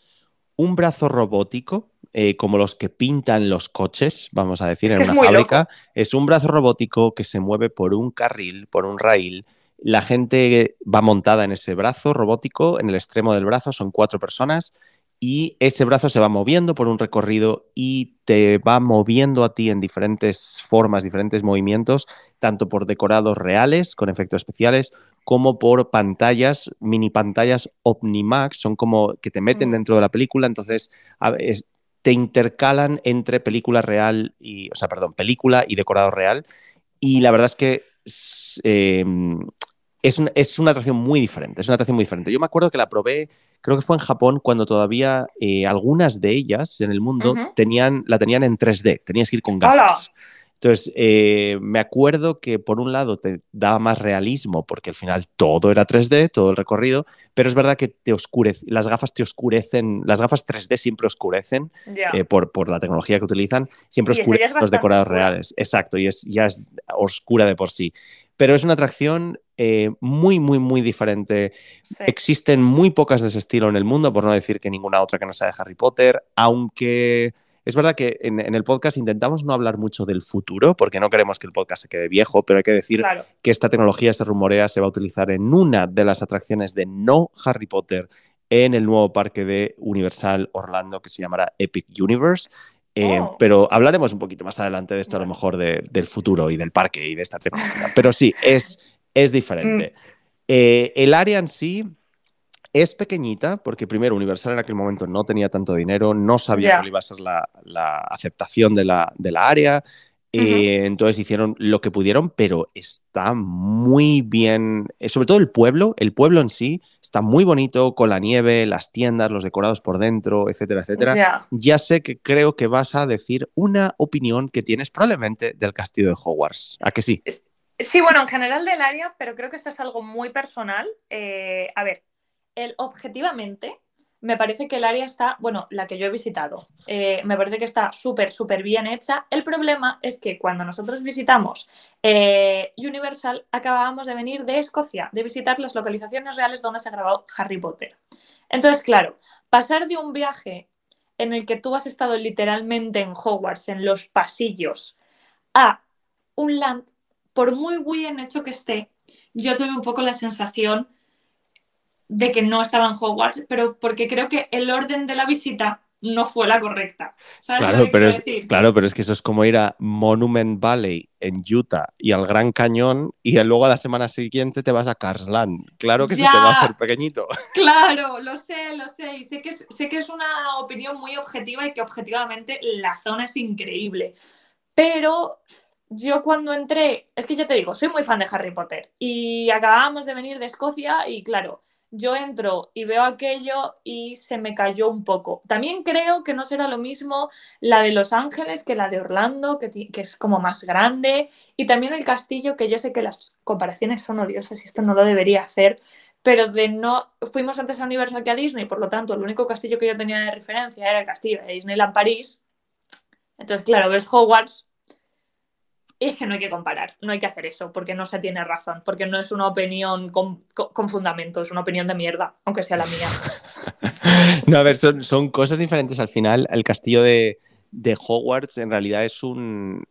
un brazo robótico, eh, como los que pintan los coches, vamos a decir, en una fábrica. Es un brazo robótico que se mueve por un carril, por un rail. La gente va montada en ese brazo robótico, en el extremo del brazo son cuatro personas y ese brazo se va moviendo por un recorrido y te va moviendo a ti en diferentes formas, diferentes movimientos, tanto por decorados reales con efectos especiales como por pantallas, mini pantallas Omnimax, son como que te meten dentro de la película, entonces te intercalan entre película real y, o sea, perdón, película y decorado real. Y la verdad es que em, es, una atracción muy diferente, es una atracción muy diferente. Yo me acuerdo que la probé, creo que fue en Japón, cuando todavía eh, algunas de ellas en el mundo tenían, la tenían en 3D, tenías que ir con gafas. Entonces, eh, me acuerdo que por un lado te daba más realismo, porque al final todo era 3D, todo el recorrido, pero es verdad que te oscurece, las gafas te oscurecen, las gafas 3D siempre oscurecen eh, por, por, la tecnología que utilizan, siempre oscurecen los decorados reales. Exacto, y es, ya es oscura de por sí. Pero es una atracción eh, muy, muy, muy diferente. Existen muy pocas de ese estilo en el mundo, por no decir que ninguna otra que no sea de Harry Potter, aunque es verdad que en, el podcast intentamos no hablar mucho del futuro, porque no queremos que el podcast se quede viejo, pero hay que decir que esta tecnología se rumorea se va a utilizar en una de las atracciones de no Harry Potter en el nuevo parque de Universal Orlando que se llamará Epic Universe. Eh, oh. Pero hablaremos un poquito más adelante de esto, a lo mejor del futuro y del parque y de esta tecnología. Pero sí, es, es diferente. Mm. Eh, el área en sí es pequeñita, porque primero Universal en aquel momento no tenía tanto dinero, no sabía cuál iba a ser la, aceptación de la, área. Eh, entonces hicieron lo que pudieron, pero está muy bien, eh, sobre todo el pueblo, el pueblo en sí está muy bonito con la nieve, las tiendas, los decorados por dentro, etcétera, etcétera. Ya sé que creo que vas a decir una opinión que tienes probablemente del castillo de Hogwarts. ¿A que sí? Sí, bueno, en general del área, pero creo que esto es algo muy personal. Eh, a ver, el, objetivamente, me parece que el área está, bueno, la que yo he visitado, eh, me parece que está súper, súper bien hecha. El problema es que cuando nosotros visitamos eh, Universal, acabábamos de venir de Escocia, de visitar las localizaciones reales donde se ha grabado Harry Potter. Entonces, claro, pasar de un viaje en el que tú has estado literalmente en Hogwarts, en los pasillos, a un land, por muy bien hecho que esté, yo tuve un poco la sensación de que no estaba en Hogwarts, pero porque creo que el orden de la visita no fue la correcta. claro, pero es, claro, pero es que eso es como ir a Monument Valley en Utah y al Gran Cañón y luego a la semana siguiente te vas a Carsland. Claro que se te va a hacer pequeñito. Claro, lo sé, lo sé. Y sé que, sé que es una opinión muy objetiva y que objetivamente la zona es increíble. Pero yo cuando entré, es que ya te digo, soy muy fan de Harry Potter y acabábamos de venir de Escocia y claro, yo entro y veo aquello y se me cayó un poco. También creo que no será lo mismo la de Los Ángeles que la de Orlando, que, es como más grande, y también el castillo, que yo sé que las comparaciones son odiosas y esto no lo debería hacer, pero de no fuimos antes a Universal que a Disney, por lo tanto, el único castillo que yo tenía de referencia era el castillo de Disneyland París. Entonces, claro, ves Hogwarts es que no hay que comparar, no hay que hacer eso, porque no se tiene razón, porque no es una opinión con, fundamento, es una opinión de mierda, aunque sea la mía. no, a ver, son, cosas diferentes al final. El castillo de, Hogwarts en realidad es un,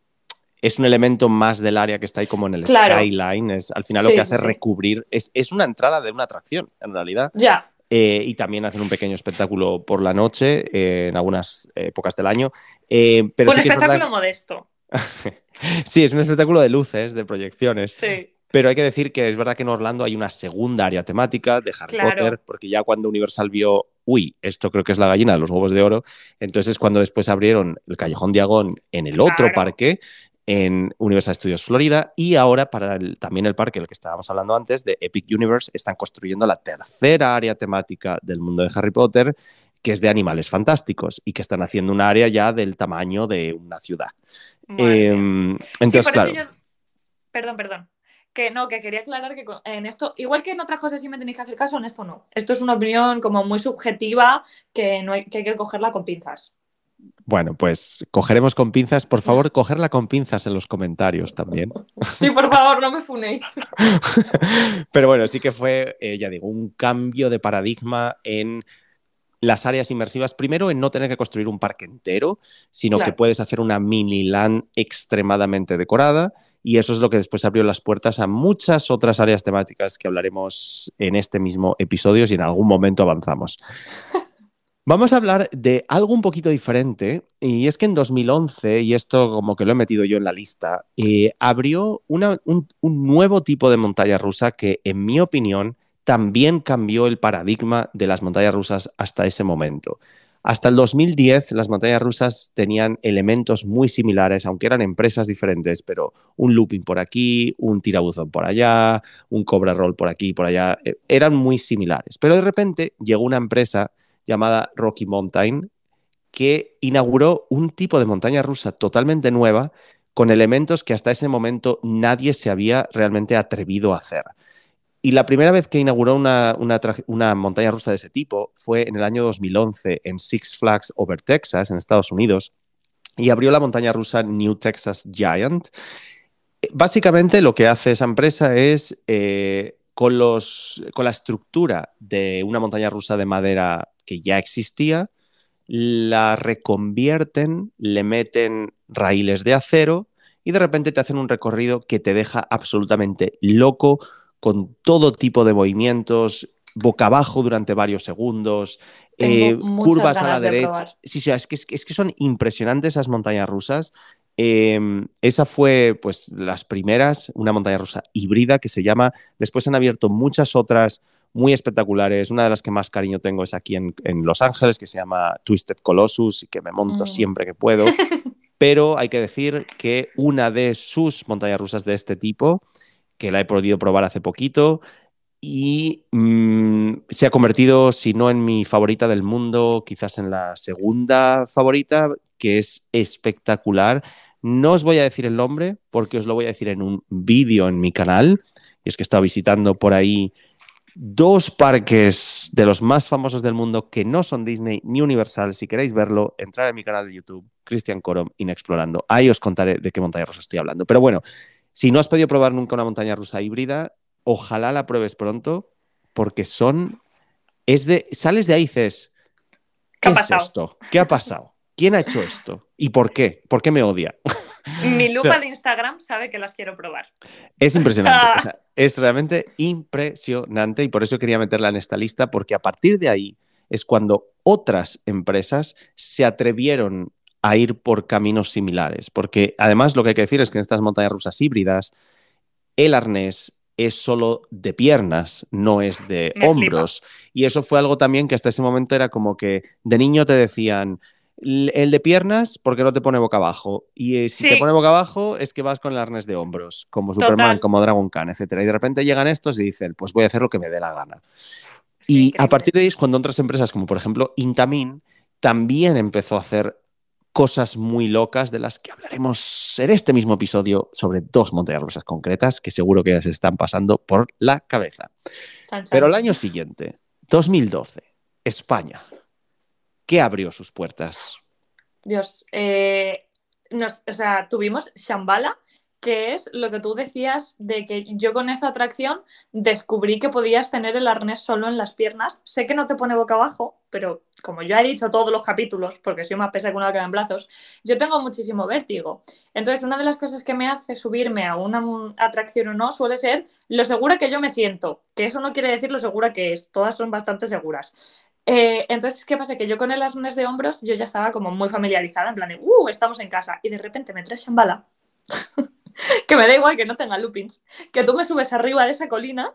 es un elemento más del área que está ahí como en el skyline. Es, al final lo que hace es recubrir, es, una entrada de una atracción, en realidad. Ya. Eh, y también hacen un pequeño espectáculo por la noche eh, en algunas épocas del año. Eh, pero un espectáculo modesto. Sí, es un espectáculo de luces, de proyecciones. Pero hay que decir que es verdad que en Orlando hay una segunda área temática de Harry Potter, porque ya cuando Universal vio, uy, esto creo que es la gallina de los huevos de oro, entonces es cuando después abrieron el Callejón Diagón en el otro parque, en Universal Studios Florida y ahora para también el parque del que estábamos hablando antes, de Epic Universe, están construyendo la tercera área temática del mundo de Harry Potter que es de animales fantásticos y que están haciendo un área ya del tamaño de una ciudad. Em, entonces, claro. Perdón, perdón. Que no, que quería aclarar que en esto, igual que en otras cosas sí me tenéis que hacer caso, en esto no. Esto es una opinión como muy subjetiva que, no hay, que hay que cogerla con pinzas. Bueno, pues cogeremos con pinzas. Por favor, cogerla con pinzas en los comentarios también. Sí, por favor, no me funéis. Pero bueno, sí que fue, eh, ya digo, un cambio de paradigma en las áreas inmersivas, primero en no tener que construir un parque entero, sino que puedes hacer una mini LAN extremadamente decorada y eso es lo que después abrió las puertas a muchas otras áreas temáticas que hablaremos en este mismo episodio si en algún momento avanzamos. Vamos a hablar de algo un poquito diferente y es que en 2011, y esto como que lo he metido yo en la lista, eh, abrió un, un nuevo tipo de montaña rusa que en mi opinión también cambió el paradigma de las montañas rusas hasta ese momento. Hasta el 2010 las montañas rusas tenían elementos muy similares, aunque eran empresas diferentes, pero un looping por aquí, un tirabuzón por allá, un cobra roll por aquí y por allá, eh, eran muy similares. Pero de repente llegó una empresa llamada Rocky Mountain que inauguró un tipo de montaña rusa totalmente nueva con elementos que hasta ese momento nadie se había realmente atrevido a hacer. Y la primera vez que inauguró una, montaña rusa de ese tipo fue en el año 2011 en Six Flags Over Texas, en Estados Unidos, y abrió la montaña rusa New Texas Giant. Básicamente lo que hace esa empresa es, eh, con, con la estructura de una montaña rusa de madera que ya existía, la reconvierten, le meten raíles de acero y de repente te hacen un recorrido que te deja absolutamente loco con todo tipo de movimientos, boca abajo durante varios segundos, eh, curvas a la derecha. sí, sí, es que, es, que, son impresionantes esas montañas rusas. Em, esa fue, pues, las primeras, una montaña rusa híbrida que se llama. Después han abierto muchas otras muy espectaculares. Una de las que más cariño tengo es aquí en, Los Ángeles, que se llama Twisted Colossus y que me monto mm. siempre que puedo. Pero hay que decir que una de sus montañas rusas de este tipo que la he podido probar hace poquito y mm, se ha convertido, si no en mi favorita del mundo, quizás en la segunda favorita, que es espectacular. No os voy a decir el nombre porque os lo voy a decir en un vídeo en mi canal. Y es que he estado visitando por ahí dos parques de los más famosos del mundo que no son Disney ni Universal. Si queréis verlo, entrar en mi canal de YouTube, Cristian Corom, Inexplorando. Ahí os contaré de qué montaña rosa estoy hablando. Pero bueno, si no has podido probar nunca una montaña rusa híbrida, ojalá la pruebes pronto, porque son. Es de. Sales de ahí y dices. ¿Qué, es esto? ¿Qué ha pasado? ¿Quién ha hecho esto? ¿Y por qué? ¿Por qué me odia? Mi lupa de Instagram sabe que las quiero probar. Es impresionante. es realmente impresionante y por eso quería meterla en esta lista, porque a partir de ahí es cuando otras empresas se atrevieron a ir por caminos similares. Porque además lo que hay que decir es que en estas montañas rusas híbridas, el arnés es solo de piernas, no es de hombros. Y eso fue algo también que hasta ese momento era como que de niño te decían, el de piernas, porque no te pone boca abajo? Y eh, si te pone boca abajo, es que vas con el arnés de hombros, como Superman, como Dragon Khan, etc. Y de repente llegan estos y dicen, pues voy a hacer lo que me dé la gana. y a partir de ahí es cuando otras empresas, como por ejemplo Intamin, también empezó a hacer cosas muy locas de las que hablaremos en este mismo episodio sobre dos montañas rusas concretas que seguro que ya se están pasando por la cabeza. Pero el año siguiente, 2012, España, ¿qué abrió sus puertas? Dios, eh, o sea, tuvimos Shambhala, que es lo que tú decías de que yo con esa atracción descubrí que podías tener el arnés solo en las piernas. Sé que no te pone boca abajo, pero como yo he dicho todos los capítulos, porque soy más pesa que una que en brazos, yo tengo muchísimo vértigo. Entonces, una de las cosas que me hace subirme a una atracción o no suele ser lo segura que yo me siento, que eso no quiere decir lo segura que es, todas son bastante seguras. Eh, entonces, ¿qué pasa? Que yo con el arnés de hombros yo ya estaba como muy familiarizada, en plan de, uh, estamos en casa, y de repente me traes bala que me da igual que no tenga loopings, que tú me subes arriba de esa colina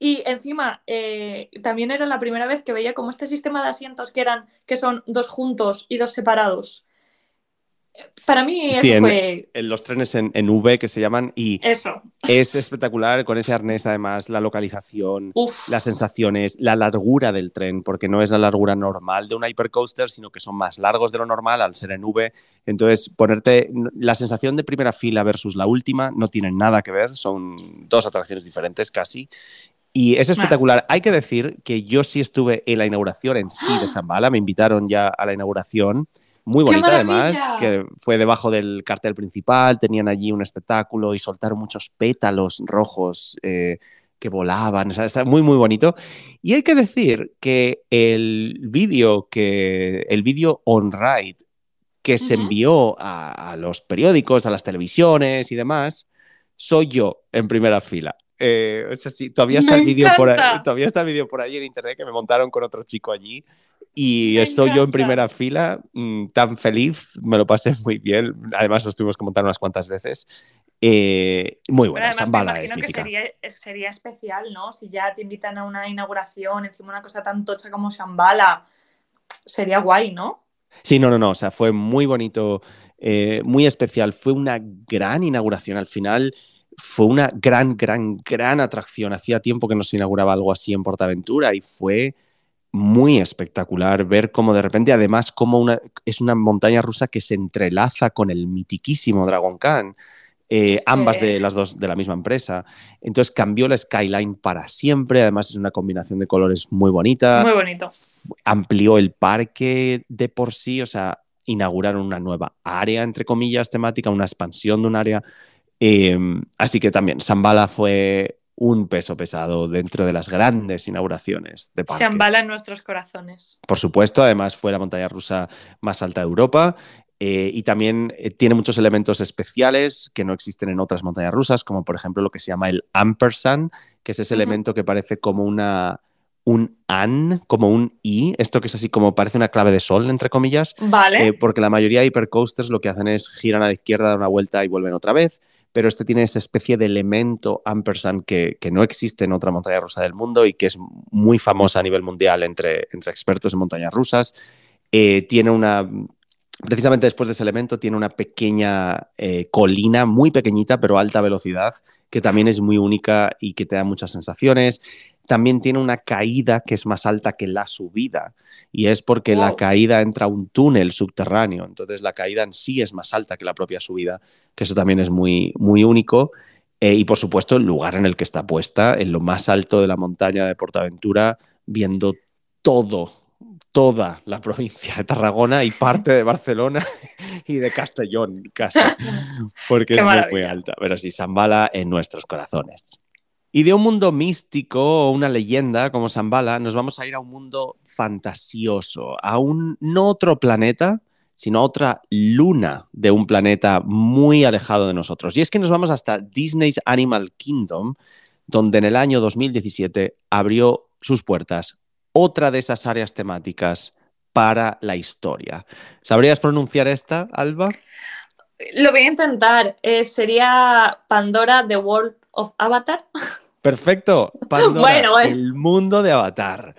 y encima eh, también era la primera vez que veía como este sistema de asientos que eran que son dos juntos y dos separados. Para mí eso Sí, en- fue En los trenes en, en V que se llaman y eso. es espectacular con ese arnés además, la localización, Uf. las sensaciones, la largura del tren, porque no es la largura normal de un hypercoaster, sino que son más largos de lo normal al ser en V. Entonces, ponerte la sensación de primera fila versus la última no tienen nada que ver, son dos atracciones diferentes casi. Y es espectacular. Hay que decir que yo sí estuve en la inauguración en sí de Zambala, me invitaron ya a la inauguración. Muy ¡Qué bonita además, que fue debajo del cartel principal, tenían allí un espectáculo y soltaron muchos pétalos rojos eh, que volaban, o sea, está muy muy bonito. Y hay que decir que el vídeo que el vídeo on ride que se Ujú. envió a, a los periódicos, a las televisiones y demás, soy yo en primera fila. Eh, o sea, sí, todavía está el vídeo por ahí, todavía está el vídeo por ahí en internet que me montaron con otro chico allí y Me soy yo en encanta. primera fila, mm, tan feliz, me lo pasé muy bien. Además, nos tuvimos que montar unas cuantas veces. Eh, muy buena, Zambala es imagino que mítica. sería, sería especial, ¿no? Si ya te invitan a una inauguración, encima una cosa tan tocha como Shambhala, sería guay, ¿no? Sí, no, no, no, o sea, fue muy bonito, eh, muy especial, fue una gran inauguración al final, fue una gran, gran, gran atracción. Hacía tiempo que no se inauguraba algo así en Portaventura y fue muy espectacular ver cómo de repente, además, como una, es una montaña rusa que se entrelaza con el mitiquísimo Dragon Khan. eh, ambas de las dos de la misma empresa. Entonces cambió la skyline para siempre. Además, es una combinación de colores muy bonita Muy bonito. amplió el parque de por sí, o sea, inauguraron una nueva área, entre comillas, temática, una expansión de un área. Eh, así que también, Zambala fue un peso pesado dentro de las grandes inauguraciones de parques. Shambhala en nuestros corazones. Por supuesto, además fue la montaña rusa más alta de Europa eh, y también eh, tiene muchos elementos especiales que no existen en otras montañas rusas, como por ejemplo lo que se llama el ampersand, que es ese elemento que parece como una un an, como un i, esto que es así como parece una clave de sol, entre comillas, Vale. eh, porque la mayoría de hipercoasters lo que hacen es giran a la izquierda, dan una vuelta y vuelven otra vez, pero este tiene esa especie de elemento ampersand que, que no existe en otra montaña rusa del mundo y que es muy famosa a nivel mundial entre, entre expertos en montañas rusas. Eh, tiene una, precisamente después de ese elemento, tiene una pequeña eh, colina, muy pequeñita, pero alta velocidad, que también es muy única y que te da muchas sensaciones. También tiene una caída que es más alta que la subida, y es porque la caída entra a un túnel subterráneo, entonces la caída en sí es más alta que la propia subida, que eso también es muy, muy único. Eh, y por supuesto, el lugar en el que está puesta, en lo más alto de la montaña de Portaventura, viendo todo, toda la provincia de Tarragona y parte de Barcelona y de Castellón, casi, porque Qué es muy, muy alta. Pero sí, Zambala en nuestros corazones. Y de un mundo místico o una leyenda como Zambala, nos vamos a ir a un mundo fantasioso, a un no otro planeta, sino a otra luna de un planeta muy alejado de nosotros. Y es que nos vamos hasta Disney's Animal Kingdom, donde en el año 2017 abrió sus puertas otra de esas áreas temáticas para la historia. ¿Sabrías pronunciar esta, Alba? Lo voy a intentar. Eh, sería Pandora The World of Avatar. Perfecto. Pandora, Bueno, bueno. el mundo de Avatar.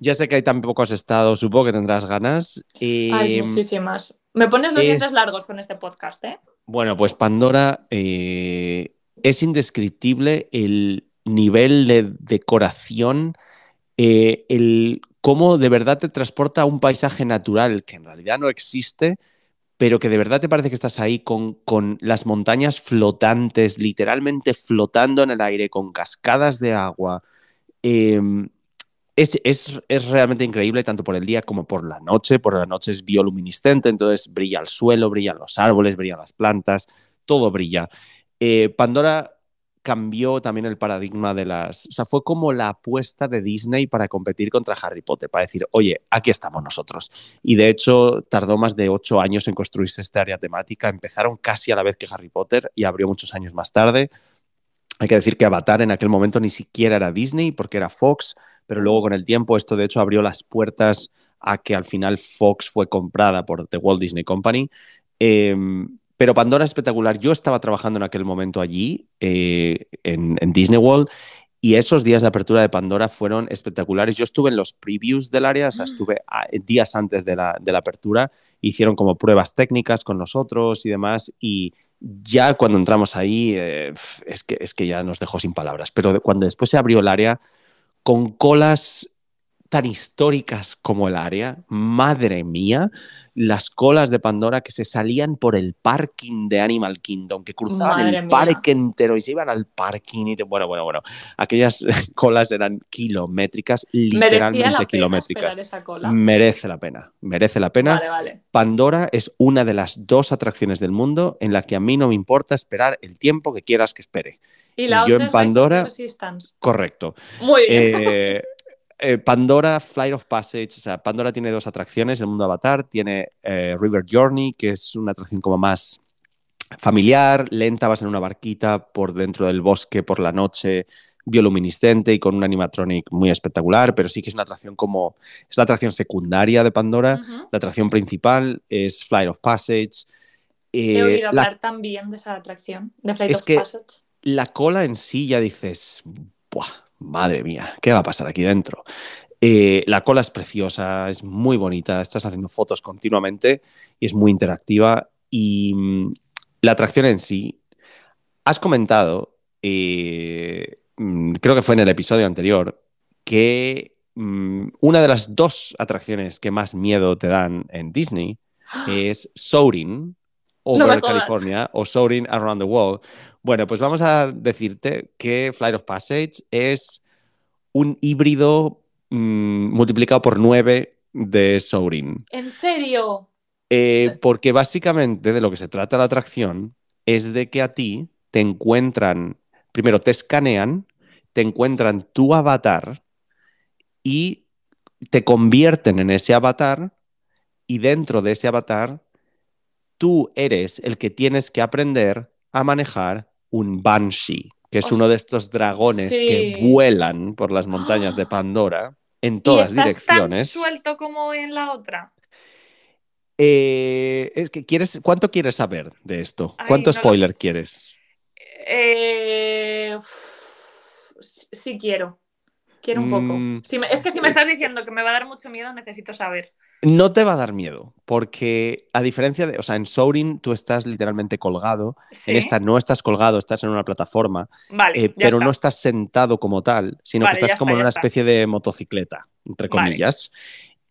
Ya sé que hay tan pocos estados, supongo que tendrás ganas. Hay Eh, muchísimas. Me pones los es- dientes largos con este podcast, ¿eh? Bueno, pues Pandora eh, es indescriptible el nivel de decoración, eh, el cómo de verdad te transporta a un paisaje natural que en realidad no existe, pero que de verdad te parece que estás ahí con, con las montañas flotantes, literalmente flotando en el aire, con cascadas de agua. Eh, es, es- es realmente increíble tanto por el día como por la noche. Por la noche es bioluminiscente, entonces brilla el suelo, brillan los árboles, brillan las plantas, todo brilla. Eh, Pandora cambió también el paradigma de las... O sea, fue como la apuesta de Disney para competir contra Harry Potter, para decir, oye, aquí estamos nosotros. Y de hecho tardó más de ocho años en construirse esta área temática. Empezaron casi a la vez que Harry Potter y abrió muchos años más tarde. Hay que decir que Avatar en aquel momento ni siquiera era Disney porque era Fox, pero luego con el tiempo esto de hecho abrió las puertas a que al final Fox fue comprada por The Walt Disney Company. Eh, pero Pandora es espectacular. Yo estaba trabajando en aquel momento allí, eh, en, en Disney World, Y esos días de apertura de Pandora fueron espectaculares. Yo estuve en los previews del área, o sea, Mm. estuve a- días antes de la, de la apertura, hicieron como pruebas técnicas con nosotros y demás, y ya cuando entramos ahí, eh, es, que, es que ya nos dejó sin palabras. Pero cuando después se abrió el área, con colas tan históricas como el área, madre mía, las colas de Pandora que se salían por el parking de Animal Kingdom, que cruzaban Madre el mía. parque entero y se iban al parking y te- bueno, bueno, bueno, aquellas colas eran kilométricas, literalmente la kilométricas. esperar esa cola. Merece la pena, merece la pena. Vale, vale. Pandora es una de las dos atracciones del mundo en la que a mí no me importa esperar el tiempo que quieras que espere. Y la yo otra en of the Pandora-. Correcto. Muy bien. Eh, eh, Pandora Flight of Passage, o sea, Pandora tiene dos atracciones, el mundo Avatar, tiene eh, River Journey, que es una atracción como más familiar, lenta, vas en una barquita por dentro del bosque por la noche, bioluminiscente y con un animatronic muy espectacular, pero sí que es una atracción como, es la atracción secundaria de Pandora, la atracción principal es Flight of Passage. He Eh, oído la hablar también de esa atracción, de Flight Es of que- Passage. la cola en sí ya dices, Buah, madre mía, ¿qué va a pasar aquí dentro? Eh, la cola es preciosa, es muy bonita, estás haciendo fotos continuamente y es muy interactiva. Y mm, la atracción en sí, has comentado, eh, mm, creo que fue en el episodio anterior, que mm, una de las dos atracciones que más miedo te dan en Disney es Soaring over. California o Soaring around the world. Bueno, pues vamos a decirte que Flight of Passage es un híbrido mm, multiplicado por 9 de Soaring. ¿En serio? Eh, porque básicamente de lo que se trata la atracción es de que a ti te encuentran, primero te escanean, te encuentran tu avatar y te convierten en ese avatar y dentro de ese avatar tú eres el que tienes que aprender a manejar un Banshee, que es uno de estos dragones que vuelan por las montañas de Pandora en todas ¿Y estás direcciones. tan suelto como en la otra? Eh, es que quieres, ¿cuánto quieres saber de esto? Ay, ¿Cuánto no lo- spoiler quieres? Eh, sí, quiero. Quiero un poco. Mm. Si me- es que si me estás diciendo que me va a dar mucho miedo, necesito saber. No te va a dar miedo, porque a diferencia de, o sea, en Soaring tú estás literalmente colgado, ¿Sí? en esta no estás colgado, estás en una plataforma, Vale, eh, pero está. no estás sentado como tal, sino Vale, que estás está, como en una está. especie de motocicleta, entre Vale. comillas.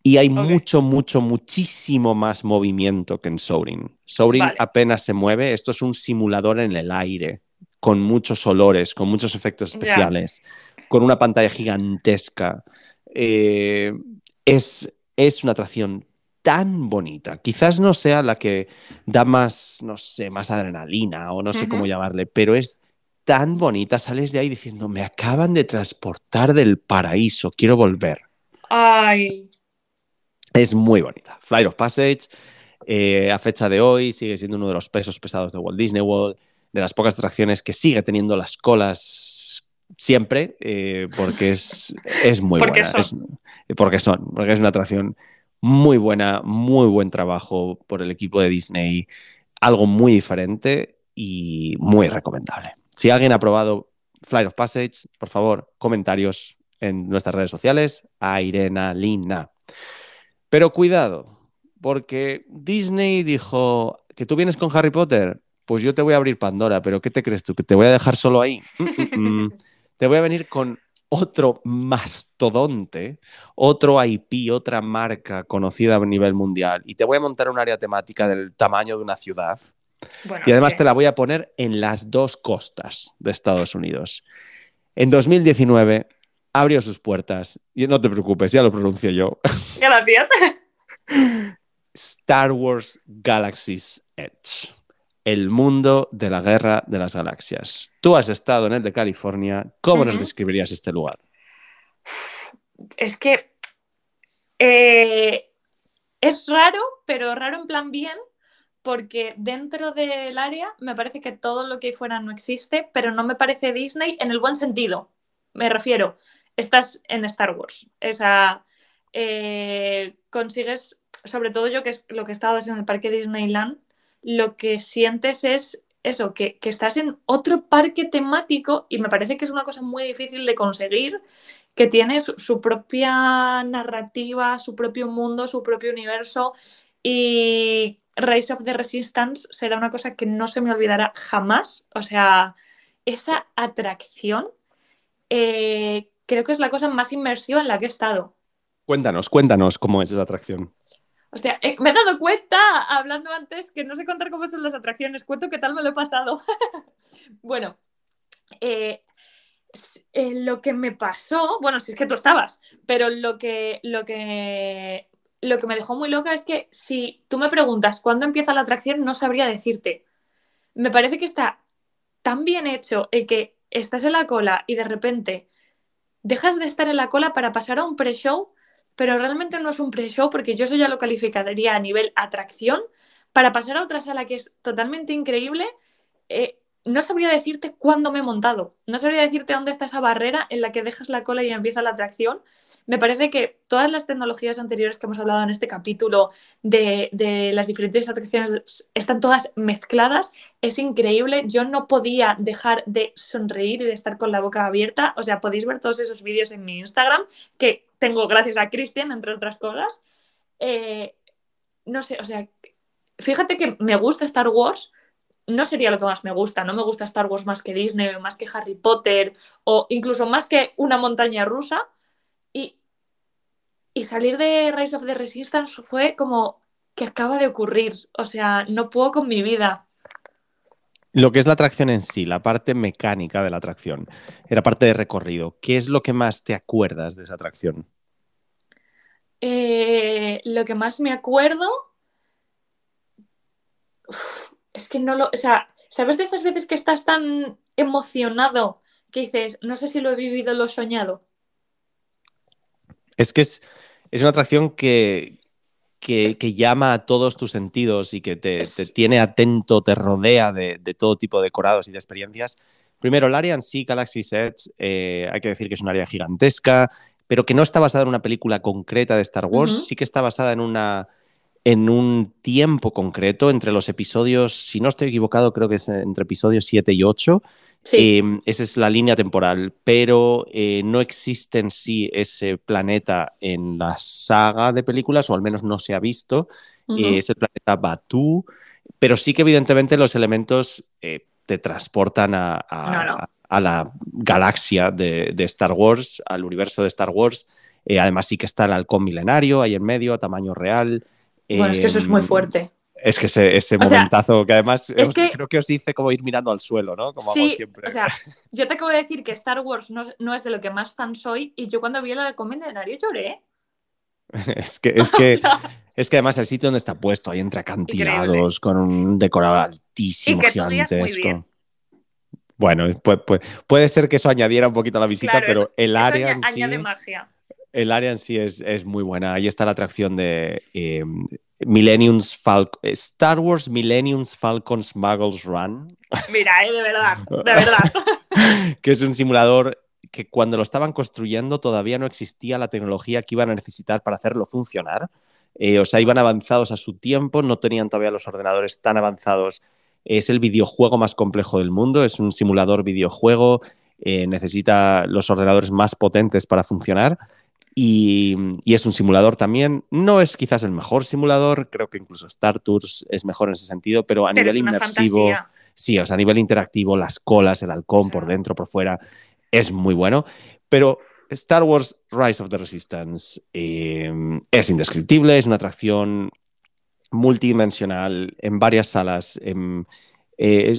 Y hay mucho, mucho, muchísimo más movimiento que en Soaring. Soaring Vale. apenas se mueve, esto es un simulador en el aire, con muchos olores, con muchos efectos especiales, con una pantalla gigantesca. Eh, es, es una atracción tan bonita. Quizás no sea la que da más, no sé, más adrenalina o no sé cómo llamarle, pero es tan bonita. Sales de ahí diciendo, me acaban de transportar del paraíso, quiero volver. Ay, Es muy bonita. Flight of Passage, eh, a fecha de hoy, sigue siendo uno de los pesos pesados de Walt Disney World, de las pocas atracciones que sigue teniendo las colas siempre, eh, porque es, es muy Porque buena. son. Es- porque son, porque es una atracción muy buena, muy buen trabajo por el equipo de Disney, algo muy diferente y muy recomendable. Si alguien ha probado Flight of Passage, por favor, comentarios en nuestras redes sociales, a Irena Lina. Pero cuidado, porque Disney dijo que tú vienes con Harry Potter, pues yo te voy a abrir Pandora, pero ¿qué te crees tú? ¿Que te voy a dejar solo ahí? Mm, mm, mm. Te voy a venir con otro mastodonte, otro IP, otra marca conocida a nivel mundial y te voy a montar un área temática del tamaño de una ciudad bueno. y además te la voy a poner en las dos costas de Estados Unidos. En 2019 abrió sus puertas y no te preocupes, ya lo pronuncio yo. Gracias. Star Wars Galaxy's Edge. El mundo de la guerra de las galaxias. Tú has estado en el de California. ¿Cómo nos describirías este lugar? Es que eh, es raro, pero raro en plan bien, porque dentro del área me parece que todo lo que hay fuera no existe, pero no me parece Disney en el buen sentido. Me refiero, estás en Star Wars. Esa, eh, consigues, sobre todo yo que es lo que he estado es en el parque Disneyland, lo que sientes es eso, que, estás en otro parque temático y me parece que es una cosa muy difícil de conseguir, que tiene su, propia narrativa, su propio mundo, su propio universo y Rise of the Resistance será una cosa que no se me olvidará jamás. O sea, esa atracción eh, creo que es la cosa más inmersiva en la que he estado. Cuéntanos, cuéntanos cómo es esa atracción. Hostia, eh, me he dado cuenta, hablando antes, que no sé contar cómo son las atracciones. Cuento qué tal me lo he pasado. bueno, eh, eh, lo que me pasó, bueno, si es que tú estabas, pero lo que, lo que, lo que me dejó muy loca es que si tú me preguntas cuándo empieza la atracción, no sabría decirte. Me parece que está tan bien hecho el que estás en la cola y de repente dejas de estar en la cola para pasar a un pre-show pero realmente no es un pre-show porque yo eso ya lo calificaría a nivel atracción. Para pasar a otra sala que es totalmente increíble, eh, no sabría decirte cuándo me he montado, no sabría decirte dónde está esa barrera en la que dejas la cola y empieza la atracción. Me parece que todas las tecnologías anteriores que hemos hablado en este capítulo de, las diferentes atracciones están todas mezcladas. Es increíble. Yo no podía dejar de sonreír y de estar con la boca abierta. O sea, podéis ver todos esos vídeos en mi Instagram que tengo gracias a Christian, entre otras cosas. Eh, no sé, o sea, fíjate que me gusta Star Wars no sería lo que más me gusta. No me gusta Star Wars más que Disney, más que Harry Potter, o incluso más que una montaña rusa. Y, y salir de Rise of the Resistance fue como que acaba de ocurrir. O sea, no puedo con mi vida. Lo que es la atracción en sí, la parte mecánica de la atracción, era parte de recorrido. ¿Qué es lo que más te acuerdas de esa atracción? Eh, lo que más me acuerdo es que no lo, o sea, ¿sabes de estas veces que estás tan emocionado que dices, no sé si lo he vivido o lo he soñado? Es que es, una atracción que, que, llama a todos tus sentidos y que te, tiene atento, te rodea de, todo tipo de decorados y de experiencias. Primero, el área en sí, Galaxy Edge, eh, hay que decir que es un área gigantesca, pero que no está basada en una película concreta de Star Wars, sí que está basada en una en un tiempo concreto entre los episodios, si no estoy equivocado, creo que es entre episodios 7 y 8. Em, esa es la línea temporal, pero eh, no existe en sí ese planeta en la saga de películas, o al menos no se ha visto. Eh, es el planeta Batu, pero sí que evidentemente los elementos eh, te transportan a, la galaxia de, de, Star Wars, al universo de Star Wars. además sí que está el halcón milenario ahí en medio, a tamaño real. Bueno, es que eso es muy em, fuerte. Es que ese, momentazo que además creo que os hice como ir mirando al suelo, ¿no? Como sí, siempre. O sea, yo te acabo de decir que Star Wars no, es de lo que más fan soy y yo cuando vi el comendario lloré. es que, es que, es que además el sitio donde está puesto, ahí entre acantilados, con un decorado altísimo, gigantesco. Bueno, puede, ser que eso añadiera un poquito a la visita, pero el área. En añade magia el área en sí es, muy buena. Ahí está la atracción de eh, Millennium's Star Wars Millennium's Falcon Smuggles Run. Mira, eh, de verdad, de verdad. que es un simulador que cuando lo estaban construyendo todavía no existía la tecnología que iban a necesitar para hacerlo funcionar. Eh, o sea, iban avanzados a su tiempo, no tenían todavía los ordenadores tan avanzados. Es el videojuego más complejo del mundo, es un simulador videojuego, necesita los ordenadores más potentes para funcionar y, es un simulador también. No es quizás el mejor simulador, creo que incluso Star Tours es mejor en ese sentido, pero a nivel inmersivo, sí, o sea, a nivel interactivo, las colas, el halcón por dentro, por fuera, es muy bueno. Pero Star Wars Rise of the Resistance eh, es indescriptible, es una atracción multidimensional en varias salas. En, eh,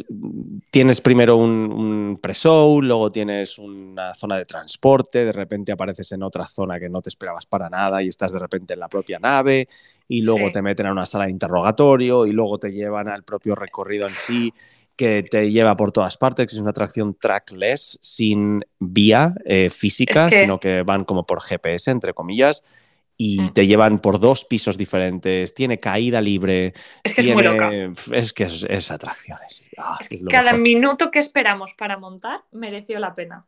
tienes primero un, pre-show, luego tienes una zona de transporte, de repente apareces en otra zona que no te esperabas para nada y estás de repente en la propia nave, y luego te meten a una sala de interrogatorio y luego te llevan al propio recorrido en sí que te lleva por todas partes, es una atracción trackless, sin vía eh, física, sino que van como por GPS, entre comillas y mm. te llevan por dos pisos diferentes, tiene caída libre. Es que es muy loca. Es que es, atracciones. Ah, cada minuto que esperamos para montar mereció la pena.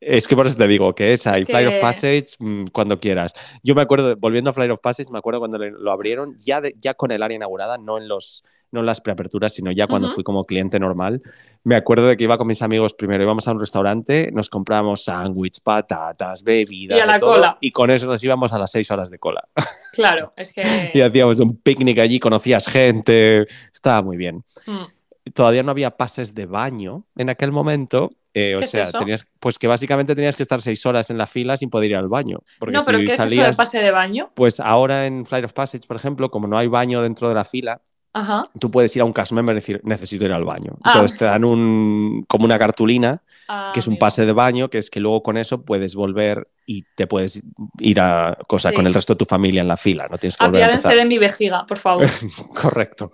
Es que por eso te digo que esa y que- Flight of Passage mm, cuando quieras. Yo me acuerdo, volviendo a Flight of Passage, me acuerdo cuando lo abrieron, ya, de- ya con el área inaugurada, no en, los, no en las preaperturas, sino ya cuando fui como cliente normal. Me acuerdo de que iba con mis amigos primero, íbamos a un restaurante, nos comprábamos sándwich, patatas, bebidas, Y a la todo, cola. y con eso nos íbamos a las seis horas de cola. Claro, es que. y hacíamos un picnic allí, conocías gente, estaba muy bien. Mm. Todavía no había pases de baño en aquel momento. eh, o ¿Qué es sea, tenías, pues que básicamente tenías que estar seis horas en la fila sin poder ir al baño. Porque No, pero si ¿qué es eso salías, pase de baño? pues ahora en Flight of Passage, por ejemplo, como no hay baño dentro de la fila, Ajá. tú puedes ir a un cast member y decir, necesito ir al baño. Ah. Entonces te dan un, como una cartulina, Ah, que es un amigo. pase de baño, que es que luego con eso puedes volver y te puedes ir a cosa Sí. con el resto de tu familia en la fila. No tienes que volver a empezar. de mi vejiga, por favor. Correcto.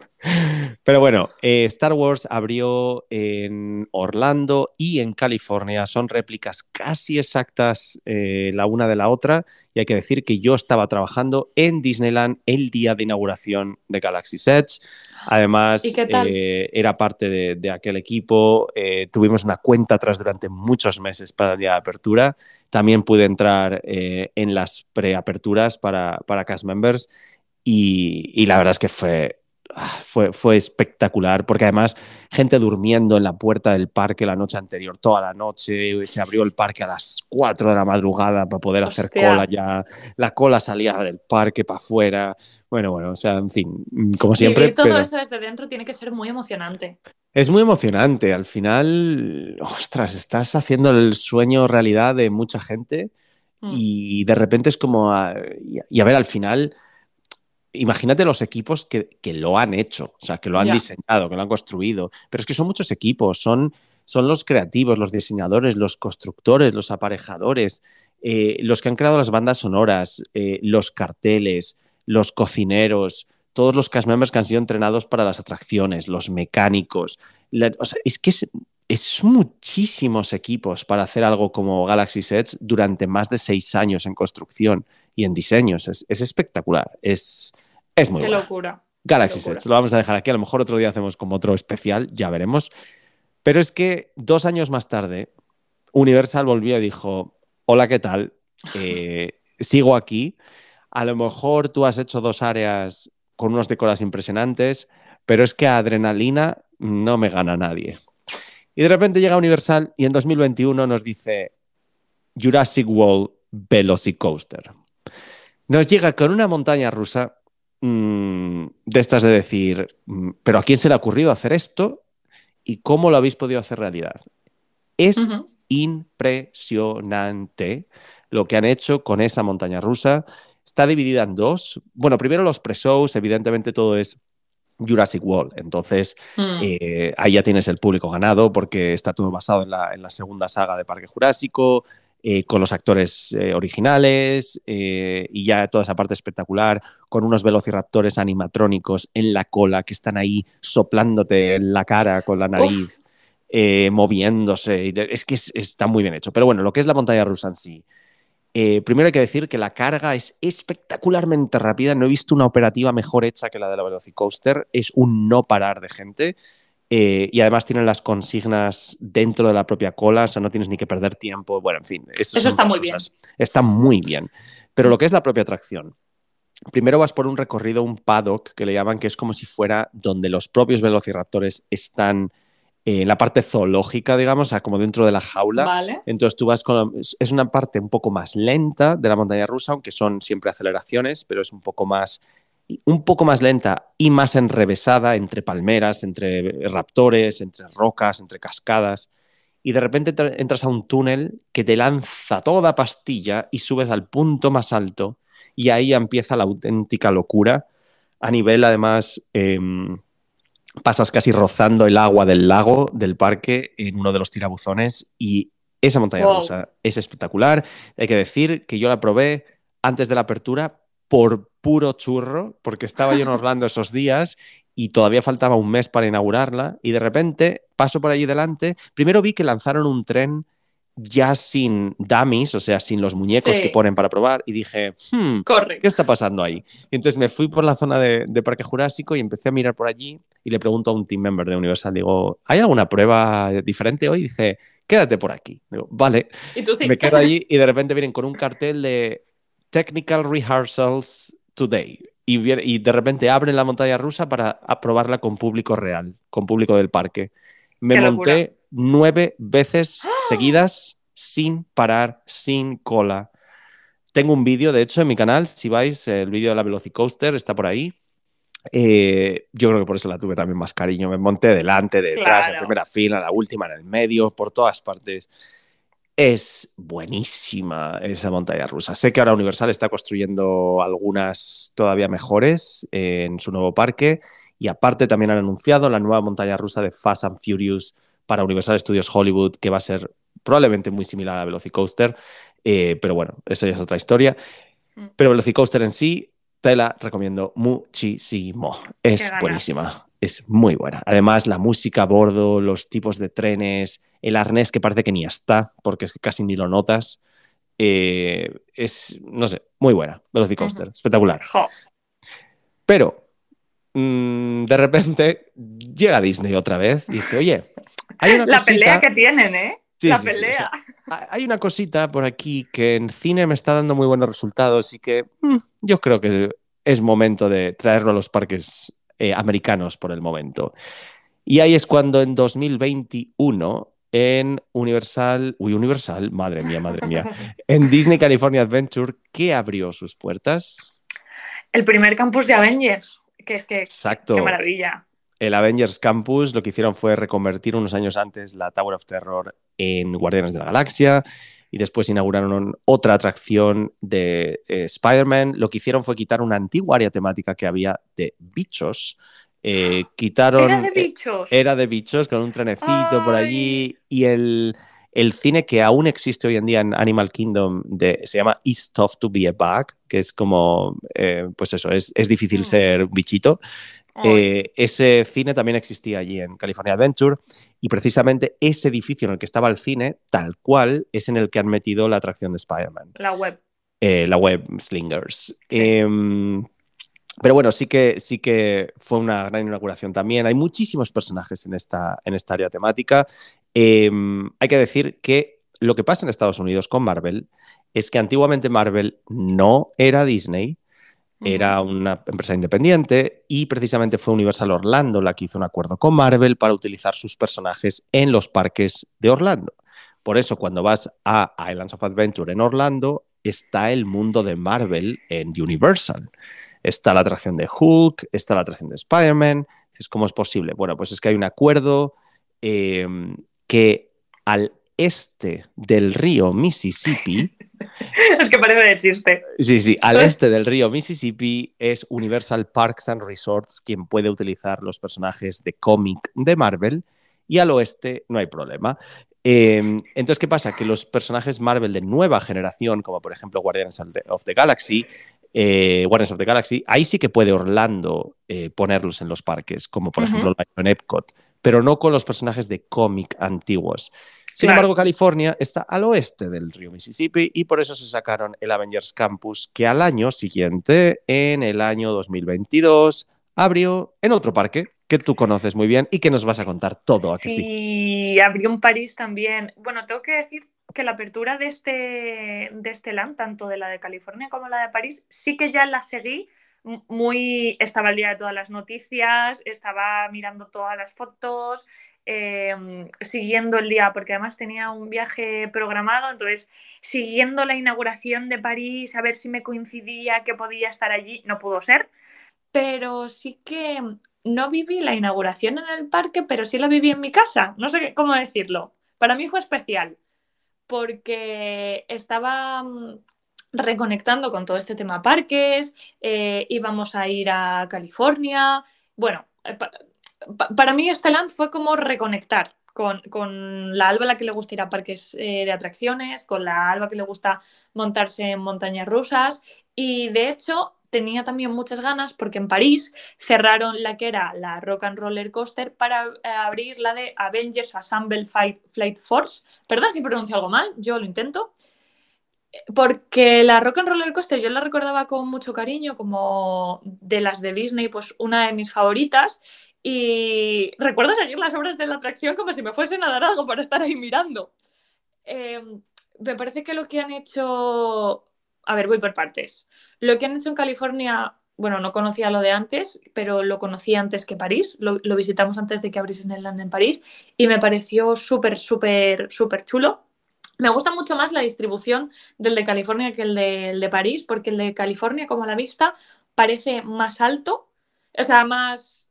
Pero bueno, eh, Star Wars abrió en Orlando y en California. Son réplicas casi exactas eh, la una de la otra. Y hay que decir que yo estaba trabajando en Disneyland el día de inauguración de Galaxy's Edge. Además, eh, era parte de, de aquel equipo. Eh, tuvimos una cuenta atrás durante muchos meses para el día de apertura. También pude entrar eh, en las preaperturas para, para cast members. Y, y la verdad es que fue, fue, fue espectacular, porque además gente durmiendo en la puerta del parque la noche anterior, toda la noche, se abrió el parque a las 4 de la madrugada para poder hacer cola ya, la cola salía del parque para afuera, bueno, bueno, o sea, en fin, mm, como siempre, Vivir todo pero eso desde dentro tiene que ser muy emocionante. es muy emocionante, al final, ostras, estás haciendo el sueño realidad de mucha gente Mm. y de repente es como, a- y a ver, al final, imagínate los equipos que, que lo han hecho, o sea, que lo han diseñado, que lo han construido, pero es que son muchos equipos, son, son los creativos, los diseñadores, los constructores, los aparejadores, eh, los que han creado las bandas sonoras, eh, los carteles, los cocineros, todos los cast members que han sido entrenados para las atracciones, los mecánicos. La- o sea, es que es, es muchísimos equipos para hacer algo como Galaxy Edge durante más de seis años en construcción y en diseños. Es, es espectacular. Es, es muy Qué locura. Galaxy locura. Edge. Lo vamos a dejar aquí. A lo mejor otro día hacemos como otro especial, ya veremos. Pero es que dos años más tarde, Universal volvió y dijo: Hola, ¿qué tal? Eh, sigo aquí. A lo mejor tú has hecho dos áreas con unos decoras impresionantes, pero es que a adrenalina no me gana nadie. Y de repente llega Universal y en 2021 nos dice Jurassic World Velocicoaster. Nos llega con una montaña rusa mm, de estas de decir, mm, pero ¿a quién se le ha ocurrido hacer esto? ¿Y cómo lo habéis podido hacer realidad? Es impresionante lo que han hecho con esa montaña rusa. Está dividida en dos. Bueno, primero los pre-shows, evidentemente todo es Jurassic World. Entonces, Mm. eh, ahí ya tienes el público ganado porque está todo basado en la, en la segunda saga de Parque Jurásico, eh, con los actores eh, originales y ya toda esa parte espectacular, con unos velociraptores animatrónicos en la cola que están ahí soplándote en la cara con la nariz, moviéndose. Es que es- está muy bien hecho. Pero bueno, lo que es la montaña rusa en sí. Eh, primero hay que decir que la carga es espectacularmente rápida. No he visto una operativa mejor hecha que la de la Velocicoaster. Es un no parar de gente. eh, y además tienen las consignas dentro de la propia cola, o sea, no tienes ni que perder tiempo. Bueno, en fin, Eso está muy bien. Está muy bien. Pero lo que es la propia atracción. Primero vas por un recorrido, un paddock, que le llaman, que es como si fuera donde los propios velociraptores están eh, en la parte zoológica, digamos, o sea, como dentro de la jaula. Vale. Entonces tú vas con... Es es una parte un poco más lenta de la montaña rusa, aunque son siempre aceleraciones, pero es un poco más un poco más lenta y más enrevesada entre palmeras, entre raptores, entre rocas, entre cascadas. Y de repente tra- entras a un túnel que te lanza toda pastilla y subes al punto más alto y ahí empieza la auténtica locura. A nivel, además, em, pasas casi rozando el agua del lago del parque en uno de los tirabuzones y esa montaña Wow. rusa es espectacular. Hay que decir que yo la probé antes de la apertura por puro churro, porque estaba yo en Orlando esos días y todavía faltaba un mes para inaugurarla y de repente paso por allí delante. Primero vi que lanzaron un tren ya sin dummies, o sea, sin los muñecos Sí. que ponen para probar y dije, hmm. ¿qué está pasando ahí? Y entonces me fui por la zona de, de Parque Jurásico y empecé a mirar por allí y le pregunto a un team member de Universal, digo, ¿hay alguna prueba diferente hoy? Dice, quédate por aquí. Digo, vale. Y tú sí. Me quedo allí y de repente vienen con un cartel de Technical Rehearsals Today. Y, viene- y de repente abren la montaña rusa para aprobarla con público real, con público del parque. Me monté nueve veces seguidas sin parar, sin cola. Tengo un vídeo, de hecho, en mi canal. Si vais, el vídeo de la Velocicoaster está por ahí. Eh, yo creo que por eso la tuve también más cariño. Me monté delante, detrás, en primera fila, la última, en el medio, por todas partes. Es buenísima esa montaña rusa. Sé que ahora Universal está construyendo algunas todavía mejores en su nuevo parque y aparte también han anunciado la nueva montaña rusa de Fast and Furious para Universal Studios Hollywood que va a ser probablemente muy similar a Velocicoaster, eh, pero bueno, eso ya es otra historia. Mm. Pero Velocicoaster en sí te la recomiendo muchísimo. Es buenísima. Es muy buena. Además, la música a bordo, los tipos de trenes, el arnés que parece que ni está, porque es que casi ni lo notas. eh, es, no sé, muy buena. Velocicoaster, espectacular. Jo, Pero mm, de repente llega Disney otra vez y dice, oye, hay una La cosita... pelea que tienen, ¿eh? Sí, la sí, sí, o pelea. sea, hay una cosita por aquí que en cine me está dando muy buenos resultados y que mm, yo creo que es momento de traerlo a los parques eh, americanos por el momento. Y ahí es cuando en 2021 en Universal, uy, Universal, madre mía, madre mía, en Disney California Adventure, ¿qué abrió sus puertas? El primer campus de Avengers, que es que Exacto. qué maravilla. el Avengers Campus lo que hicieron fue reconvertir unos años antes la Tower of Terror en Guardianes de la Galaxia y después inauguraron otra atracción de eh, Spider-Man. Lo que hicieron fue quitar una antigua área temática que había de bichos. Eh, quitaron... Era de eh, bichos. era de bichos con un trenecito por allí y el, el cine que aún existe hoy en día en Animal Kingdom de, se llama It's Tough to be a Bug, que es como, eh, pues eso, es, es difícil Mm. ser bichito. Eh, ese cine también existía allí en California Adventure y precisamente ese edificio en el que estaba el cine, tal cual, es en el que han metido la atracción de Spider-Man, la web. eh, la web Slingers. Em, pero bueno, sí que, sí que fue una gran inauguración también. Hay muchísimos personajes en esta, en esta área temática. Em, hay que decir que lo que pasa en Estados Unidos con Marvel es que antiguamente Marvel no era Disney, era una empresa independiente y precisamente fue Universal Orlando la que hizo un acuerdo con Marvel para utilizar sus personajes en los parques de Orlando. Por eso cuando vas a Islands of Adventure en Orlando está el mundo de Marvel en Universal. Está la atracción de Hulk, está la atracción de Spider-Man. Dices, ¿Cómo es posible? Bueno, pues es que hay un acuerdo eh, que al este del río Mississippi, Es que parece de chiste. Sí, sí, al este del río Mississippi es Universal Parks and Resorts quien puede utilizar los personajes de cómic de Marvel y al oeste no hay problema. Eh, entonces, ¿qué pasa? Que los personajes Marvel de nueva generación, como por ejemplo Guardians of the, Galaxy, eh, Guardians of the Galaxy, ahí sí que puede Orlando eh, ponerlos en los parques, como por ejemplo en Epcot, pero no con los personajes de cómic antiguos. Sin Claro. embargo, California está al oeste del río Mississippi y por eso se sacaron el Avengers Campus, que al año siguiente, en el año 2022, abrió en otro parque que tú conoces muy bien y que nos vas a contar todo, ¿a que sí? Sí, abrió en París también. Bueno, tengo que decir que la apertura de este, de este LAN, tanto de la de California como la de París, sí que ya la seguí muy... Estaba al día de todas las noticias, estaba mirando todas las fotos, eh, siguiendo el día, porque además tenía un viaje programado, entonces siguiendo la inauguración de París, a ver si me coincidía que podía estar allí, no pudo ser, pero sí que no viví la inauguración en el parque, pero sí la viví en mi casa. No sé cómo decirlo. Para mí fue especial porque estaba mm, reconectando con todo este tema parques, eh, íbamos a ir a California. Bueno, eh, pa- pa- para mí este land fue como reconectar con, con la Alba a la que le gusta ir a parques eh, de atracciones, con la Alba que le gusta montarse en montañas rusas y de hecho tenía también muchas ganas porque en París cerraron la que era la Rock and Roller Coaster para abrir la de Avengers Assemble Fight, Flight Force. Perdón si pronuncio algo mal, yo lo intento. Porque la Rock and Roller Coaster yo la recordaba con mucho cariño, como de las de Disney, pues una de mis favoritas. Y recuerdo seguir las obras de la atracción como si me fuesen a dar algo para estar ahí mirando. Em, me parece que lo que han hecho... A ver, voy por partes. Lo que han hecho en California bueno, no conocía lo de antes, pero lo conocí antes que París, lo, visitamos antes de que abriesen el land en París y me pareció súper, súper, súper chulo. Me gusta mucho más la distribución del de California que el de, de París, porque el de California, como a la vista, parece más alto, o sea, más,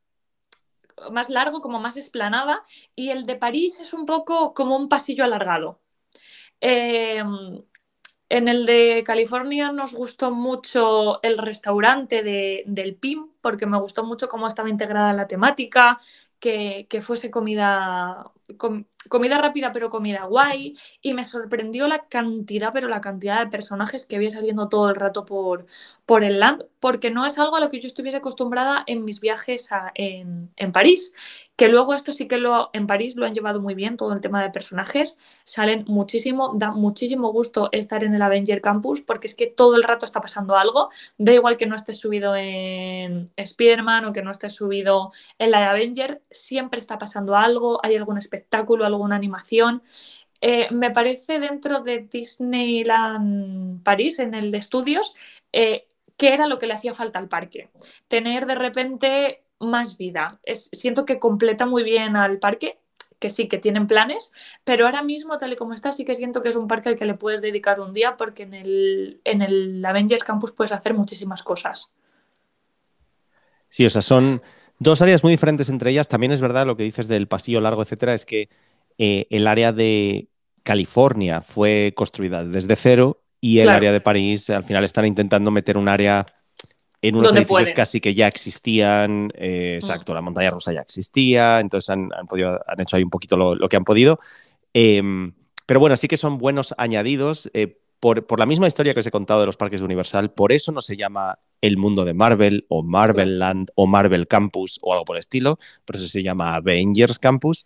más largo, como más esplanada, y el de París es un poco como un pasillo alargado. Eh, en el de California nos gustó mucho el restaurante de, del PIM, porque me gustó mucho cómo estaba integrada la temática, que, fuese comida, comida rápida pero comida guay y me sorprendió la cantidad, pero la cantidad de personajes que había saliendo todo el rato por, por el land, porque no es algo a lo que yo estuviese acostumbrada en mis viajes en, en, París, que luego esto sí que lo en París lo han llevado muy bien, todo el tema de personajes, salen muchísimo, da muchísimo gusto estar en el Avenger Campus porque es que todo el rato está pasando algo, da igual que no estés subido en Spider-Man o que no estés subido en la de Avenger, siempre está pasando algo, hay algún espectáculo, alguna animación. Eh, me parece dentro de Disneyland París, en el de estudios, eh, que era lo que le hacía falta al parque. Tener de repente más vida. siento que completa muy bien al parque, que sí, que tienen planes, pero ahora mismo, tal y como está, sí que siento que es un parque al que le puedes dedicar un día porque en el, en el Avengers Campus puedes hacer muchísimas cosas. Sí, o sea, son Dos áreas muy diferentes entre ellas. También es verdad lo que dices del pasillo largo, etcétera, es que eh, el área de California fue construida desde cero y el área de París al final están intentando meter un área en unos edificios casi que ya existían. Eh, mm. exacto, la montaña rusa ya existía, entonces han, podido, han hecho ahí un poquito lo, que han podido. Em, pero bueno, sí que son buenos añadidos. Eh, por, la misma historia que os he contado de los parques de Universal, por eso no se llama el mundo de Marvel o Marvel Land o Marvel Campus o algo por el estilo, por eso se llama Avengers Campus.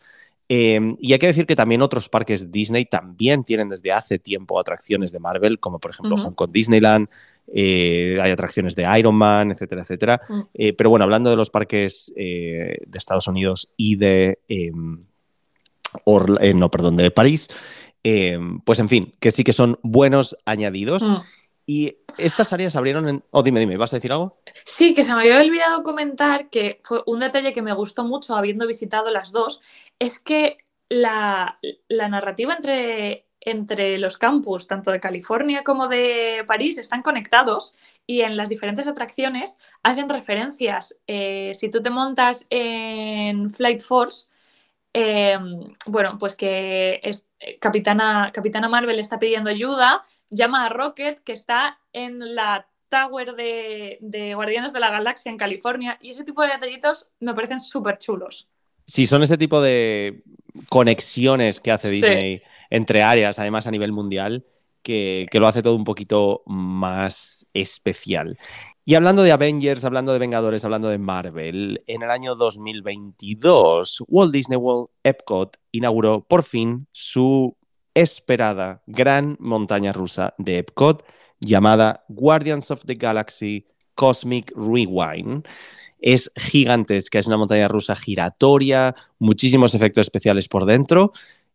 Em, y hay que decir que también otros parques Disney también tienen desde hace tiempo atracciones de Marvel, como por ejemplo Hong Kong Disneyland, eh, hay atracciones de Iron Man, etcétera, etcétera. Mm. Eh, pero bueno, hablando de los parques eh, de Estados Unidos y de, em, no, perdón, de París, em, pues en fin, que sí que son buenos añadidos. Mm. Y estas áreas abrieron en... Oh, dime, dime, ¿vas a decir algo? Sí, que se me había olvidado comentar que fue un detalle que me gustó mucho habiendo visitado las dos, es que la, narrativa entre, entre los campus, tanto de California como de París, están conectados y en las diferentes atracciones hacen referencias. Eh, si tú te montas en Flight Force, em, bueno, pues que es, eh, Capitana, Capitana Marvel está pidiendo ayuda llama a Rocket, que está en la Tower de, Guardianes de la Galaxia en California. Y ese tipo de detallitos me parecen súper chulos. Sí, son ese tipo de conexiones que hace Disney entre áreas, además a nivel mundial, que, que, lo hace todo un poquito más especial. Y hablando de Avengers, hablando de Vengadores, hablando de Marvel, en el año 2022, Walt Disney World Epcot inauguró por fin su esperada gran montaña rusa de Epcot llamada Guardians of the Galaxy Cosmic Rewind. Es gigantesca, es una montaña rusa giratoria, muchísimos efectos especiales por dentro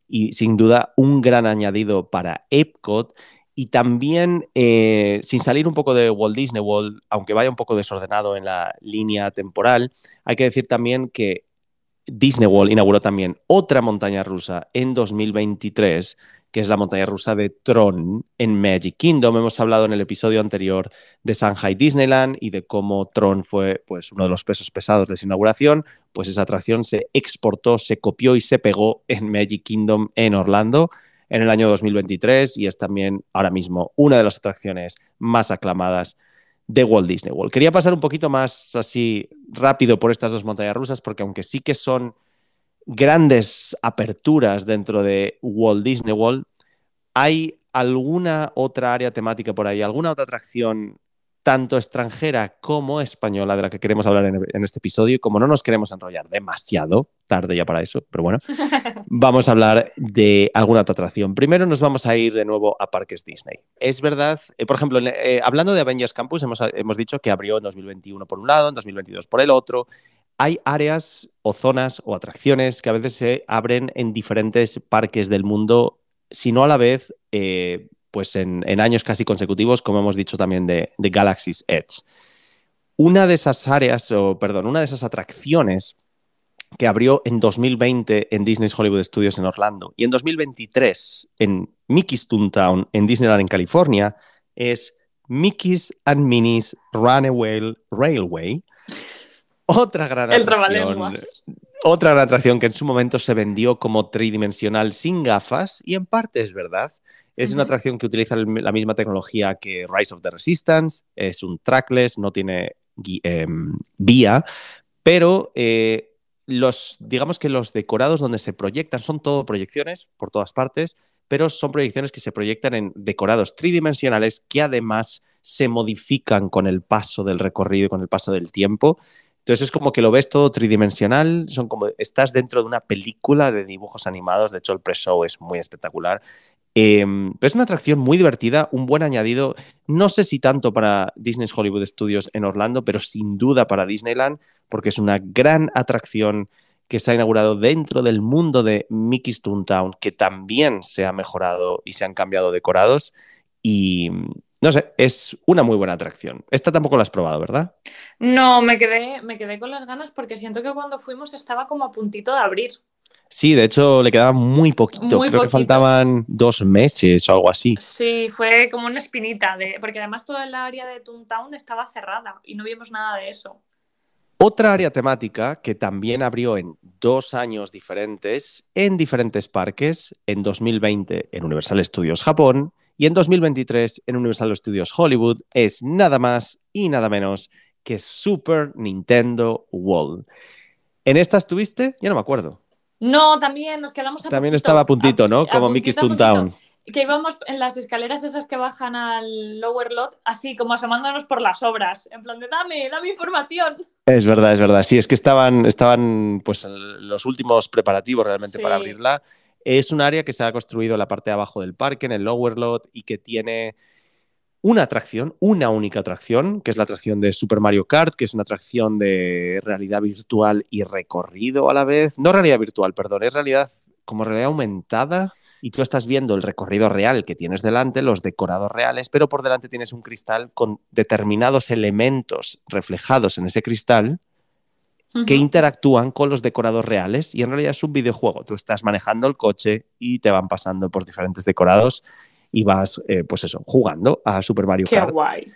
y sin duda un gran añadido para Epcot. Y también, eh, sin salir un poco de Walt Disney World, aunque vaya un poco desordenado en la línea temporal, hay que decir también que Disney World inauguró también otra montaña rusa en 2023, que es la montaña rusa de Tron en Magic Kingdom. Hemos hablado en el episodio anterior de Shanghai Disneyland y de cómo Tron fue pues, uno de los pesos pesados de su inauguración. Pues esa atracción se exportó, se copió y se pegó en Magic Kingdom en Orlando en el año 2023 y es también ahora mismo una de las atracciones más aclamadas de Walt Disney World. Quería pasar un poquito más así rápido por estas dos montañas rusas, porque aunque sí que son grandes aperturas dentro de Walt Disney World, hay alguna otra área temática por ahí, alguna otra atracción tanto extranjera como española de la que queremos hablar en, este episodio. Y como no nos queremos enrollar demasiado, tarde ya para eso, pero bueno, vamos a hablar de alguna otra atracción. Primero nos vamos a ir de nuevo a parques Disney. Es verdad, eh, por ejemplo, eh, hablando de Avengers Campus, hemos, hemos dicho que abrió en 2021 por un lado, en 2022 por el otro. hay áreas o zonas o atracciones que a veces se abren en diferentes parques del mundo, si no a la vez, eh, pues en, en, años casi consecutivos, como hemos dicho también de, de Galaxy's Edge. Una de esas áreas, o perdón, una de esas atracciones que abrió en 2020 en Disney's Hollywood Studios en Orlando y en 2023 en Mickey's Toontown en Disneyland en California es Mickey's and Minnie's Runaway Railway. Otra gran El atracción. Otra gran atracción que en su momento se vendió como tridimensional sin gafas y en parte es verdad. Es una atracción que utiliza la misma tecnología que Rise of the Resistance, es un trackless, no tiene eh, vía, pero eh, los, digamos que los decorados donde se proyectan son todo proyecciones por todas partes, pero son proyecciones que se proyectan en decorados tridimensionales que además se modifican con el paso del recorrido y con el paso del tiempo. Entonces es como que lo ves todo tridimensional, son como estás dentro de una película de dibujos animados, de hecho el pre-show es muy espectacular. Eh, pero es una atracción muy divertida, un buen añadido, no sé si tanto para Disney's Hollywood Studios en Orlando, pero sin duda para Disneyland, porque es una gran atracción que se ha inaugurado dentro del mundo de Mickey's Toontown, que también se ha mejorado y se han cambiado decorados. Y no sé, es una muy buena atracción. Esta tampoco la has probado, ¿verdad? No, me quedé, me quedé con las ganas porque siento que cuando fuimos estaba como a puntito de abrir. Sí, de hecho le quedaba muy poquito. Muy Creo que faltaban dos meses o algo así. Sí, fue como una espinita, de... porque además toda el área de Toontown estaba cerrada y no vimos nada de eso. Otra área temática que también abrió en dos años diferentes, en diferentes parques, en 2020 en Universal Studios Japón y en 2023 en Universal Studios Hollywood, es nada más y nada menos que Super Nintendo World. ¿En esta estuviste? Ya no me acuerdo. No, también nos quedamos a También puntito, estaba a puntito, ¿no? Como Mickey's. Toontown. Que íbamos en las escaleras esas que bajan al lower lot, así como asomándonos por las obras, en plan de dame, dame información. Es verdad, es verdad. Sí, es que estaban, estaban pues los últimos preparativos realmente Sí. para abrirla. Es un área que se ha construido en la parte de abajo del parque, en el lower lot, y que tiene una atracción, una única atracción, que es la atracción de Super Mario Kart, que es una atracción de realidad virtual y recorrido a la vez. No realidad virtual, perdón, es realidad como realidad aumentada. Y tú estás viendo el recorrido real que tienes delante, los decorados reales, pero por delante tienes un cristal con determinados elementos reflejados en ese cristal que interactúan con los decorados reales y en realidad es un videojuego. Tú estás manejando el coche y te van pasando por diferentes decorados y vas, eh, pues eso, jugando a Super Mario Qué Kart. guay.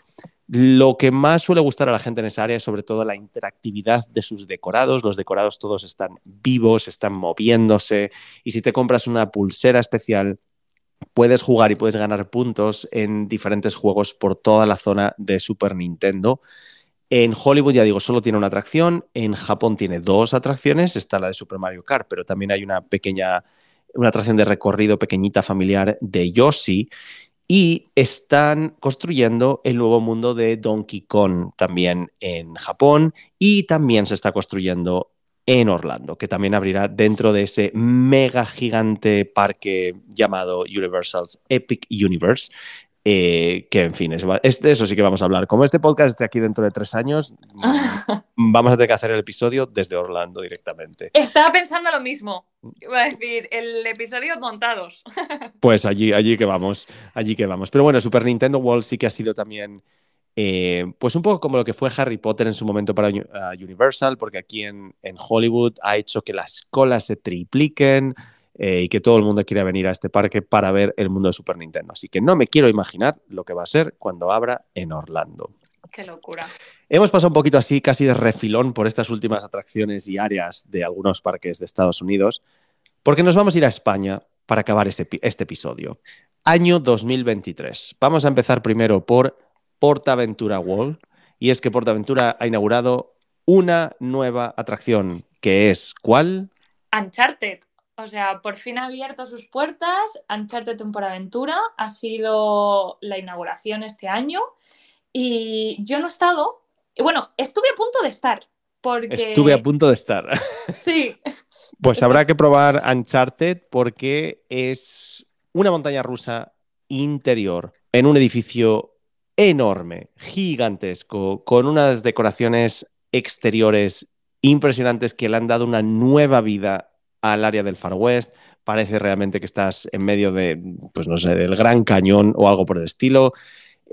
Lo que más suele gustar a la gente en esa área es sobre todo la interactividad de sus decorados. Los decorados todos están vivos, están moviéndose y si te compras una pulsera especial puedes jugar y puedes ganar puntos en diferentes juegos por toda la zona de Super Nintendo. En Hollywood, ya digo, solo tiene una atracción. En Japón tiene dos atracciones. Está la de Super Mario Kart, pero también hay una pequeña, una atracción de recorrido pequeñita familiar de Yoshi. Y están construyendo el nuevo mundo de Donkey Kong también en Japón. Y también se está construyendo en Orlando, que también abrirá dentro de ese mega gigante parque llamado Universal's Epic Universe. Eh, que en fin, es, es de eso sí que vamos a hablar. Como este podcast esté aquí dentro de tres años, vamos a tener que hacer el episodio desde Orlando directamente. Estaba pensando lo mismo. Iba a decir, el episodio montados. Pues allí, allí que vamos, allí que vamos. Pero bueno, Super Nintendo World sí que ha sido también, eh, pues un poco como lo que fue Harry Potter en su momento para Universal, porque aquí en, en, Hollywood ha hecho que las colas se tripliquen eh, y que todo el mundo quiera venir a este parque para ver el mundo de Super Nintendo. Así que no me quiero imaginar lo que va a ser cuando abra en Orlando. Qué locura. Hemos pasado un poquito así, casi de refilón por estas últimas atracciones y áreas de algunos parques de Estados Unidos, porque nos vamos a ir a España para acabar este, este episodio. Año 2023. Vamos a empezar primero por PortAventura World, y es que PortAventura ha inaugurado una nueva atracción, que es ¿cuál? Uncharted. O sea, por fin ha abierto sus puertas. Uncharted Temporaventura ha sido la inauguración este año. Y yo no he estado. Y bueno, estuve a punto de estar. Porque... Estuve a punto de estar. Sí. Pues habrá que probar Uncharted porque es una montaña rusa interior en un edificio enorme, gigantesco, con unas decoraciones exteriores impresionantes que le han dado una nueva vida al área del Far West. Parece realmente que estás en medio de, pues no sé, del Gran Cañón o algo por el estilo.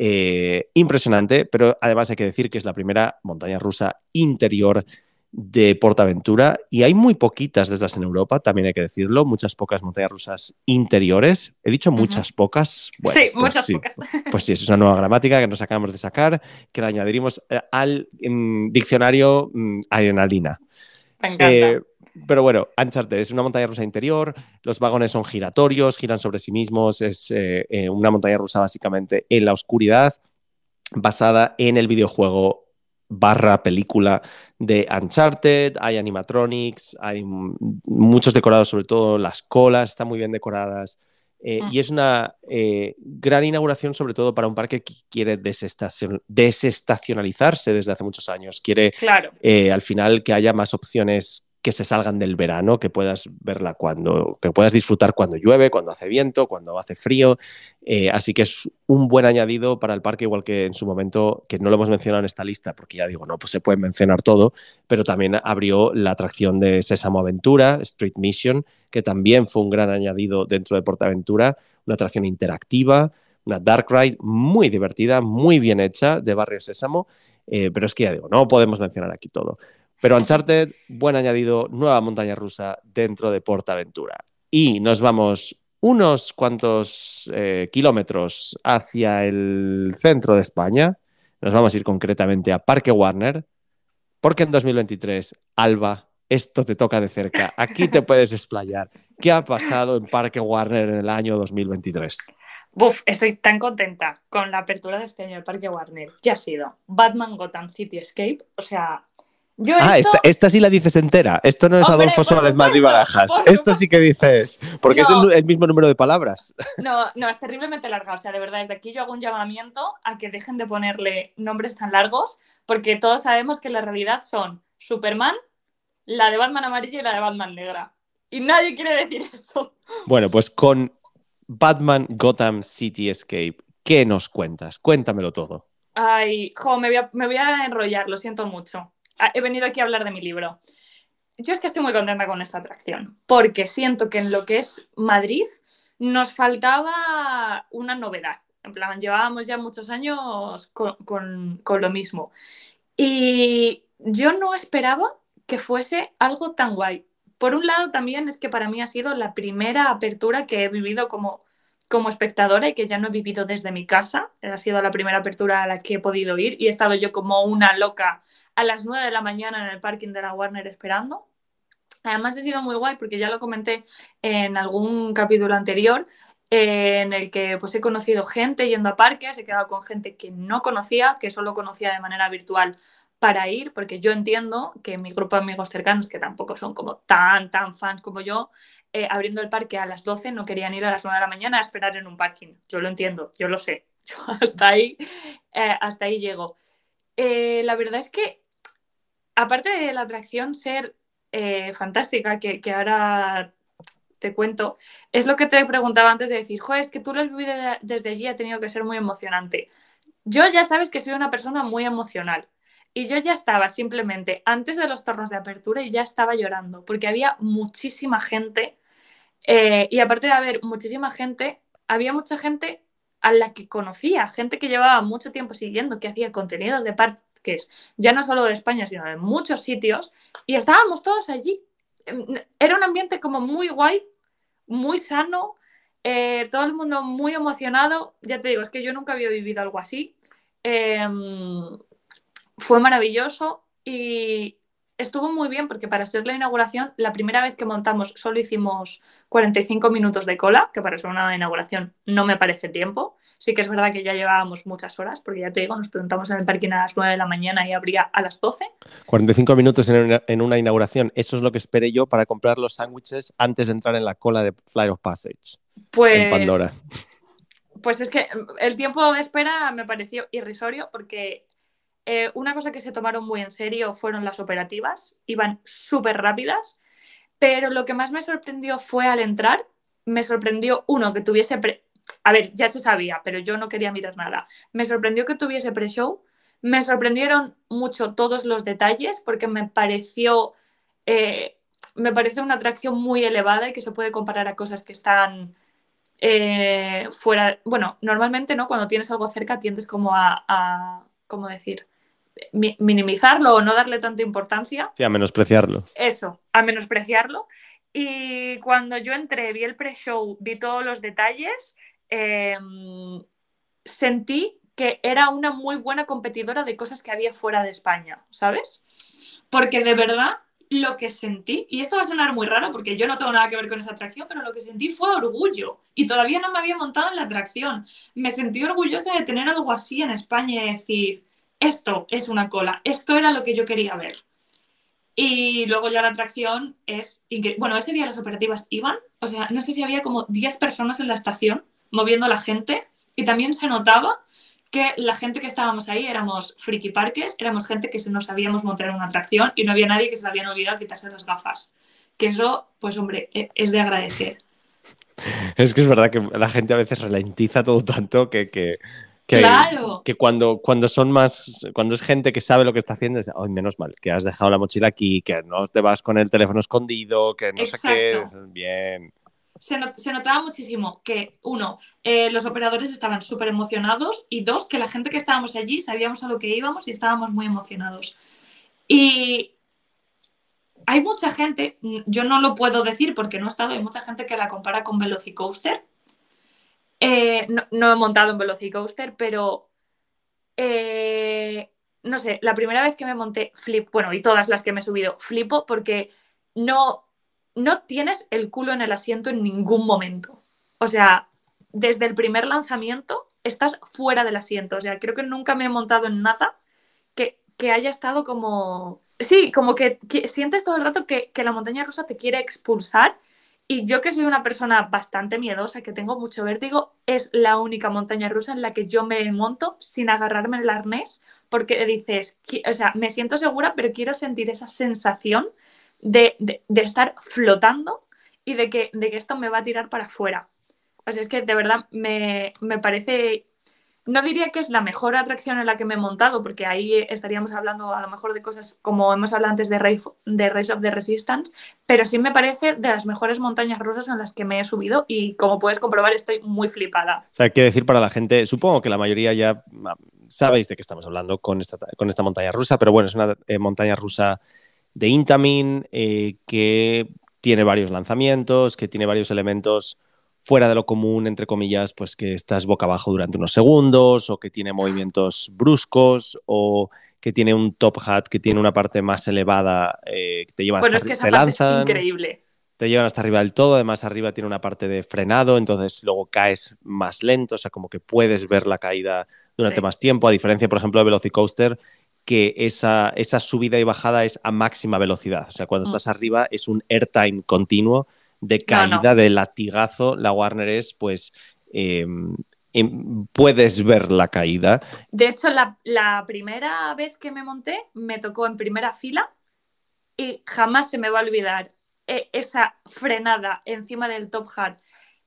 Eh, impresionante, pero además hay que decir que es la primera montaña rusa interior de Portaventura y hay muy poquitas de estas en Europa, también hay que decirlo, muchas pocas montañas rusas interiores. He dicho muchas pocas. sí, pues muchas pocas. Pues sí, es una nueva gramática que nos acabamos de sacar, que la añadiremos eh, al diccionario mm, adrenalina. Me encanta. Eh, pero bueno, Uncharted es una montaña rusa interior, los vagones son giratorios, giran sobre sí mismos, es eh, una montaña rusa básicamente en la oscuridad, basada en el videojuego barra película de Uncharted, hay animatronics, hay muchos decorados, sobre todo las colas están muy bien decoradas. Eh, mm. Y es una eh, gran inauguración, sobre todo para un parque que quiere desestacionalizarse desde hace muchos años. Quiere eh, al final que haya más opciones que se salgan del verano, que puedas verla cuando, que puedas disfrutar cuando llueve, cuando hace viento, cuando hace frío. Eh, así que es un buen añadido para el parque, igual que en su momento, que no lo hemos mencionado en esta lista, porque ya digo, no, pues se puede mencionar todo, pero también abrió la atracción de Sésamo Aventura, Street Mission, que también fue un gran añadido dentro de Portaventura, una atracción interactiva, una dark ride muy divertida, muy bien hecha de Barrio Sésamo, eh, pero es que ya digo, no podemos mencionar aquí todo. Pero Uncharted, buen añadido, nueva montaña rusa dentro de Portaventura. Y nos vamos unos cuantos eh, kilómetros hacia el centro de España. Nos vamos a ir concretamente a Parque Warner, porque en 2023, Alba, esto te toca de cerca. Aquí te puedes explayar. ¿Qué ha pasado en Parque Warner en el año 2023? Buf, estoy tan contenta con la apertura de este año del Parque Warner. ¿Qué ha sido? Batman Gotham City Escape. O sea, ah, esta, sí la dices entera. Esto no es Adolfo Suárez Madrid Barajas. Esto sí que dices. Porque es el, mismo número de palabras. No, no, es terriblemente larga. O sea, de verdad, desde aquí yo hago un llamamiento a que dejen de ponerle nombres tan largos, porque todos sabemos que la realidad son Superman, la de Batman amarilla y la de Batman negra. Y nadie quiere decir eso. Bueno, pues con Batman Gotham City Escape, ¿qué nos cuentas? Cuéntamelo todo. Ay, jo, me voy a, me voy a enrollar, lo siento mucho. Ah, he venido aquí a hablar de mi libro. Yo es que estoy muy contenta con esta atracción, porque siento que en lo que es Madrid nos faltaba una novedad. En plan, llevábamos ya muchos años con, lo mismo. Y yo no esperaba que fuese algo tan guay. Por un lado, también es que para mí ha sido la primera apertura que he vivido como como espectadora y que ya no he vivido desde mi casa. Ha sido la primera apertura a la que he podido ir y he estado yo como una loca a las 9 de la mañana en el parking de la Warner esperando. Además ha sido muy guay porque ya lo comenté en algún capítulo anterior eh, en el que pues he conocido gente yendo a parques, he quedado con gente que no conocía, que solo conocía de manera virtual para ir, porque yo entiendo que mi grupo de amigos cercanos, que tampoco son como tan, tan fans como yo, eh, abriendo el parque a las 12 no querían ir a las 9 de la mañana a esperar en un parking. Yo lo entiendo, yo lo sé. hasta, ahí, eh, hasta ahí llego. Eh, la verdad es que, aparte de la atracción ser fantástica, que, ahora te cuento, es lo que te preguntaba antes de decir, joder, es que tú lo has vivido desde allí, ha tenido que ser muy emocionante. Yo ya sabes que soy una persona muy emocional. Y yo ya estaba simplemente antes de los tornos de apertura y ya estaba llorando, porque había muchísima gente. Eh, y aparte de haber muchísima gente, había mucha gente a la que conocía, gente que llevaba mucho tiempo siguiendo, que hacía contenidos de parques, ya no solo de España, sino de muchos sitios, y estábamos todos allí. Em, era un ambiente como muy guay, muy sano, eh, todo el mundo muy emocionado. Ya te digo, es que yo nunca había vivido algo así. Em, fue maravilloso y estuvo muy bien porque para ser la inauguración, la primera vez que montamos solo hicimos 45 minutos de cola, que para ser una inauguración no me parece tiempo. Sí que es verdad que ya llevábamos muchas horas, porque ya te digo, nos preguntamos en el parking a las 9 de la mañana y abría a las 12. 45 minutos en una, inauguración, eso es lo que esperé yo para comprar los sándwiches antes de entrar en la cola de Flight of Passage. Pues... En Pandora. Pues es que el tiempo de espera me pareció irrisorio porque eh, una cosa que se tomaron muy en serio fueron las operativas, iban súper rápidas, pero lo que más me sorprendió fue al entrar, me sorprendió uno que tuviese, a ver, ya se sabía, pero yo no quería mirar nada, me sorprendió que tuviese pre-show, Me sorprendieron mucho todos los detalles porque me pareció, eh, me pareció una atracción muy elevada y que se puede comparar a cosas que están eh, fuera. Bueno, normalmente, ¿no? Cuando tienes algo cerca tiendes como a, a ¿cómo decir? Minimizarlo o no darle tanta importancia. Sí, a menospreciarlo. Eso, a menospreciarlo. Y cuando yo entré, vi el pre-show, vi todos los detalles, em, sentí que era una muy buena competidora de cosas que había fuera de España, ¿sabes? Porque de verdad lo que sentí, y esto va a sonar muy raro porque yo no tengo nada que ver con esa atracción, pero lo que sentí fue orgullo. Y todavía no me había montado en la atracción. Me sentí orgullosa de tener algo así en España y decir, esto es una cola, esto era lo que yo quería ver. Y luego ya la atracción es Bueno, ese día las operativas iban, o sea, no sé si había como 10 personas en la estación moviendo a la gente y también se notaba que la gente que estábamos ahí éramos friki parques, éramos gente que se nos sabíamos montar en una atracción y no había nadie que se le habían olvidado quitarse las gafas. Que eso, pues hombre, e, es de agradecer. Es que es verdad que la gente a veces ralentiza todo tanto que, que, claro. que cuando, cuando son más, cuando es gente que sabe lo que está haciendo, es, ay, menos mal, que has dejado la mochila aquí, que no te vas con el teléfono escondido, que no sé qué, bien. Se, notaba muchísimo que, uno, eh, los operadores estaban súper emocionados y dos, que la gente que estábamos allí sabíamos a lo que íbamos y estábamos muy emocionados. Y hay mucha gente, yo no lo puedo decir porque no he estado, hay mucha gente que la compara con Velocicoaster, eh, no, he montado en Velocicoaster, pero eh, no sé, la primera vez que me monté flip, bueno, y todas las que me he subido, flipo porque no, no tienes el culo en el asiento en ningún momento. O sea, desde el primer lanzamiento estás fuera del asiento. O sea, creo que nunca me he montado en nada que, haya estado como... Sí, como que, sientes todo el rato que, que la montaña rusa te quiere expulsar y yo que soy una persona bastante miedosa, que tengo mucho vértigo, es la única montaña rusa en la que yo me monto sin agarrarme el arnés, porque dices, o sea, me siento segura, pero quiero sentir esa sensación de, estar flotando y de que, de que esto me va a tirar para afuera. O sea, es que de verdad me, me parece no diría que es la mejor atracción en la que me he montado, porque ahí estaríamos hablando a lo mejor de cosas como hemos hablado antes de Race, Race of the Resistance, pero sí me parece de las mejores montañas rusas en las que me he subido y como puedes comprobar estoy muy flipada. O sea, que decir para la gente, supongo que la mayoría ya ah, sabéis de qué estamos hablando con esta, con esta montaña rusa, pero bueno, es una eh, montaña rusa de Intamin eh, que tiene varios lanzamientos, que tiene varios elementos fuera de lo común, entre comillas, pues que estás boca abajo durante unos segundos o que tiene movimientos bruscos o que tiene un top hat que tiene una parte más elevada eh, que te llevan hasta es que te lanzan, increíble. Te llevan hasta arriba del todo, además arriba tiene una parte de frenado, entonces luego caes más lento, o sea, como que puedes ver la caída durante más tiempo, a diferencia, por ejemplo, de Velocicoaster, que esa, esa subida y bajada es a máxima velocidad, o sea, cuando mm. estás arriba es un airtime continuo de caída, de latigazo, la Warner es pues... Em, em, puedes ver la caída. De hecho, la, primera vez que me monté me tocó en primera fila y jamás se me va a olvidar eh, esa frenada encima del top hat,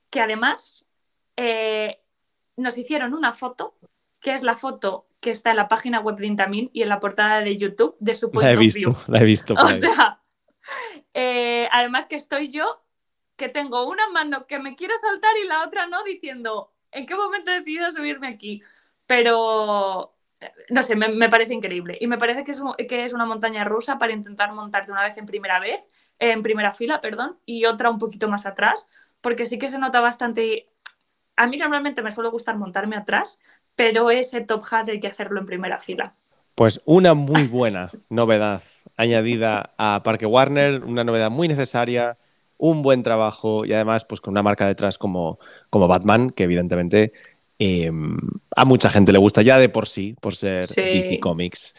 que además eh, nos hicieron una foto, que es la foto que está en la página web de Intamin y en la portada de YouTube de su La he visto, la he visto. o sea, eh, además que estoy yo que tengo una mano que me quiero saltar y la otra no, diciendo, ¿en qué momento he decidido subirme aquí? Pero, no sé, me, parece increíble. Y me parece que es, que es una montaña rusa para intentar montarte una vez en primera vez, en primera fila, perdón, y otra un poquito más atrás, porque sí que se nota bastante... A mí normalmente me suele gustar montarme atrás, pero ese top hat hay que hacerlo en primera fila. Pues una muy buena novedad añadida a Parque Warner, una novedad muy necesaria un buen trabajo y además pues con una marca detrás como, como Batman, que evidentemente em, a mucha gente le gusta ya de por sí, por ser DC Comics.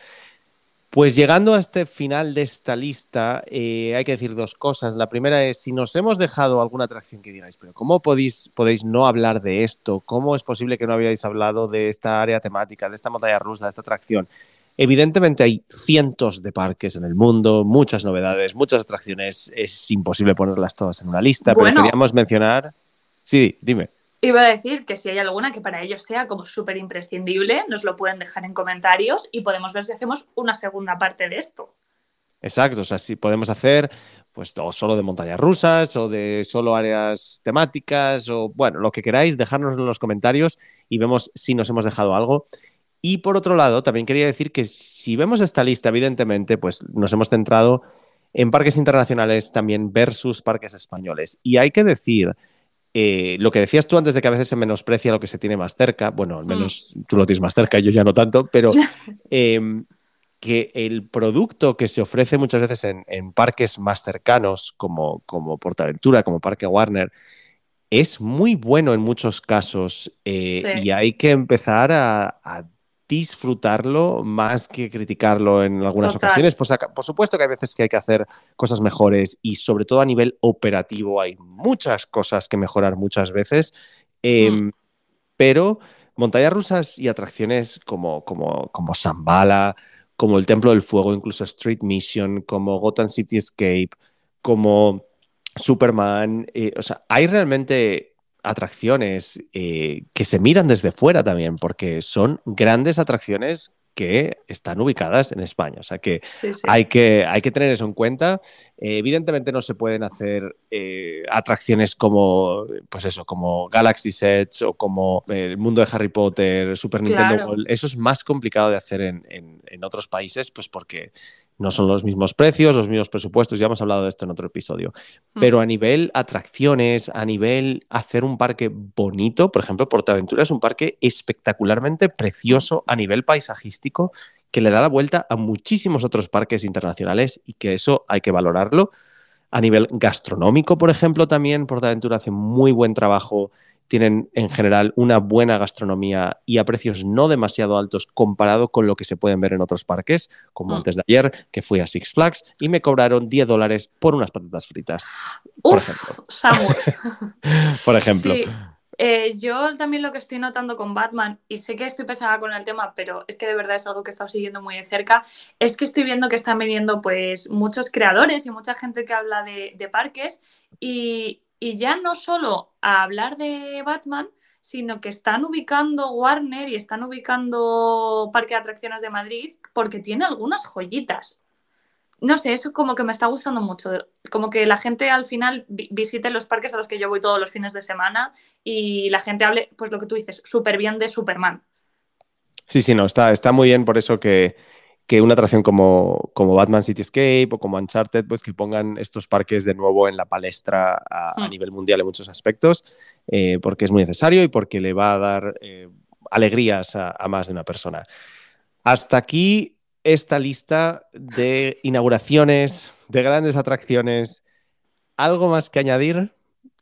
Pues llegando a este final de esta lista, eh, hay que decir dos cosas. La primera es, si nos hemos dejado alguna atracción que digáis, pero ¿cómo podéis, podéis no hablar de esto? ¿Cómo es posible que no habíais hablado de esta área temática, de esta montaña rusa, de esta atracción? Evidentemente hay cientos de parques en el mundo, muchas novedades, muchas atracciones. Es imposible ponerlas todas en una lista, pero queríamos mencionar. Sí, dime. Iba a decir que si hay alguna que para ellos sea como súper imprescindible, nos lo pueden dejar en comentarios y podemos ver si hacemos una segunda parte de esto. Exacto, o sea, si podemos hacer pues o solo de montañas rusas o de solo áreas temáticas o bueno, lo que queráis, dejárnoslo en los comentarios y vemos si nos hemos dejado algo. Y por otro lado, también quería decir que si vemos esta lista, evidentemente, pues nos hemos centrado en parques internacionales también versus parques españoles. Y hay que decir, eh, lo que decías tú antes de que a veces se menosprecia lo que se tiene más cerca, bueno, al menos tú lo tienes más cerca, yo ya no tanto, pero em, que el producto que se ofrece muchas veces en, parques más cercanos, como, como Portaventura, como Parque Warner, es muy bueno en muchos casos eh, y hay que empezar a, a disfrutarlo más que criticarlo en algunas ocasiones. Pues, por supuesto que hay veces que hay que hacer cosas mejores y sobre todo a nivel operativo hay muchas cosas que mejorar muchas veces, em, mm. pero montañas rusas y atracciones como, como, como Zambala, como el Templo del Fuego, incluso Street Mission, como Gotham City Escape, como Superman, eh, o sea, hay realmente atracciones eh, que se miran desde fuera también, porque son grandes atracciones que están ubicadas en España. O sea que, Hay, que hay que tener eso en cuenta. Eh, evidentemente no se pueden hacer eh, atracciones como, pues eso, como Galaxy Sets o como el mundo de Harry Potter, Super Nintendo World. Eso es más complicado de hacer en, en otros países, pues porque no son los mismos precios, los mismos presupuestos, ya hemos hablado de esto en otro episodio. Mm. Pero a nivel atracciones, a nivel hacer un parque bonito, por ejemplo, Portaventura es un parque espectacularmente precioso a nivel paisajístico que le da la vuelta a muchísimos otros parques internacionales y que eso hay que valorarlo. A nivel gastronómico, por ejemplo, también Portaventura hace muy buen trabajo tienen en general una buena gastronomía y a precios no demasiado altos comparado con lo que se pueden ver en otros parques, como mm. antes de ayer, que fui a Six Flags y me cobraron 10 dólares por unas patatas fritas. por ejemplo. por ejemplo. Eh, yo también lo que estoy notando con Batman, y sé que estoy pesada con el tema, pero es que de verdad es algo que he estado siguiendo muy de cerca, es que estoy viendo que están viniendo pues muchos creadores y mucha gente que habla de, de parques y, y ya no solo a hablar de Batman, sino que están ubicando Warner y están ubicando Parque de Atracciones de Madrid porque tiene algunas joyitas. No sé, eso como que me está gustando mucho. Como que la gente al final visite los parques a los que yo voy todos los fines de semana y la gente hable, pues lo que tú dices, súper bien de Superman. Sí, sí, no, está, está muy bien por eso que, que una atracción como, como Batman Cityscape o como Uncharted, pues que pongan estos parques de nuevo en la palestra a, hmm. nivel mundial en muchos aspectos, eh, porque es muy necesario y porque le va a dar eh, alegrías a, más de una persona. Hasta aquí esta lista de inauguraciones, de grandes atracciones. ¿Algo más que añadir?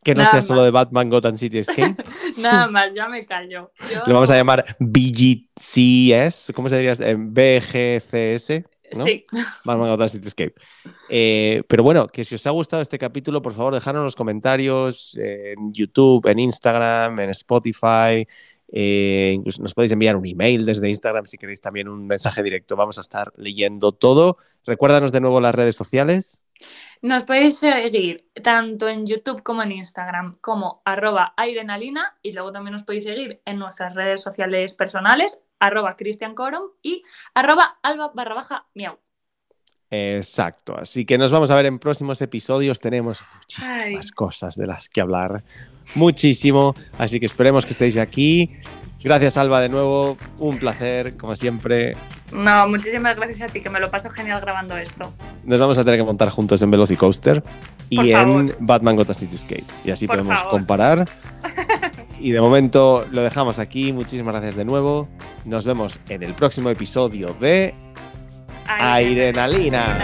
Que no sea solo de Batman Gotham City Escape. Nada más, ya me callo. Lo vamos a llamar BGCS, ¿cómo se diría? Eh, BGCS. ¿no? Sí. Batman Gotham City Escape. Eh, pero bueno, que si os ha gustado este capítulo, por favor, dejadnos en los comentarios en YouTube, en Instagram, en Spotify. Eh, incluso nos podéis enviar un email desde Instagram si queréis también un mensaje directo. Vamos a estar leyendo todo. Recuérdanos de nuevo las redes sociales. Nos podéis seguir tanto en YouTube como en Instagram como arroba airenalina y luego también nos podéis seguir en nuestras redes sociales personales arroba cristiancorom y arroba alba barra baja miau. Exacto, así que nos vamos a ver en próximos episodios. Tenemos muchísimas cosas de las que hablar, muchísimo, así que esperemos que estéis aquí. Gracias Alba de nuevo, un placer como siempre. No, muchísimas gracias a ti, que me lo paso genial grabando esto. Nos vamos a tener que montar juntos en Velocicoaster y en Batman Gotham Cityscape. Y así podemos comparar. y de momento lo dejamos aquí. Muchísimas gracias de nuevo. Nos vemos en el próximo episodio de Airenalina.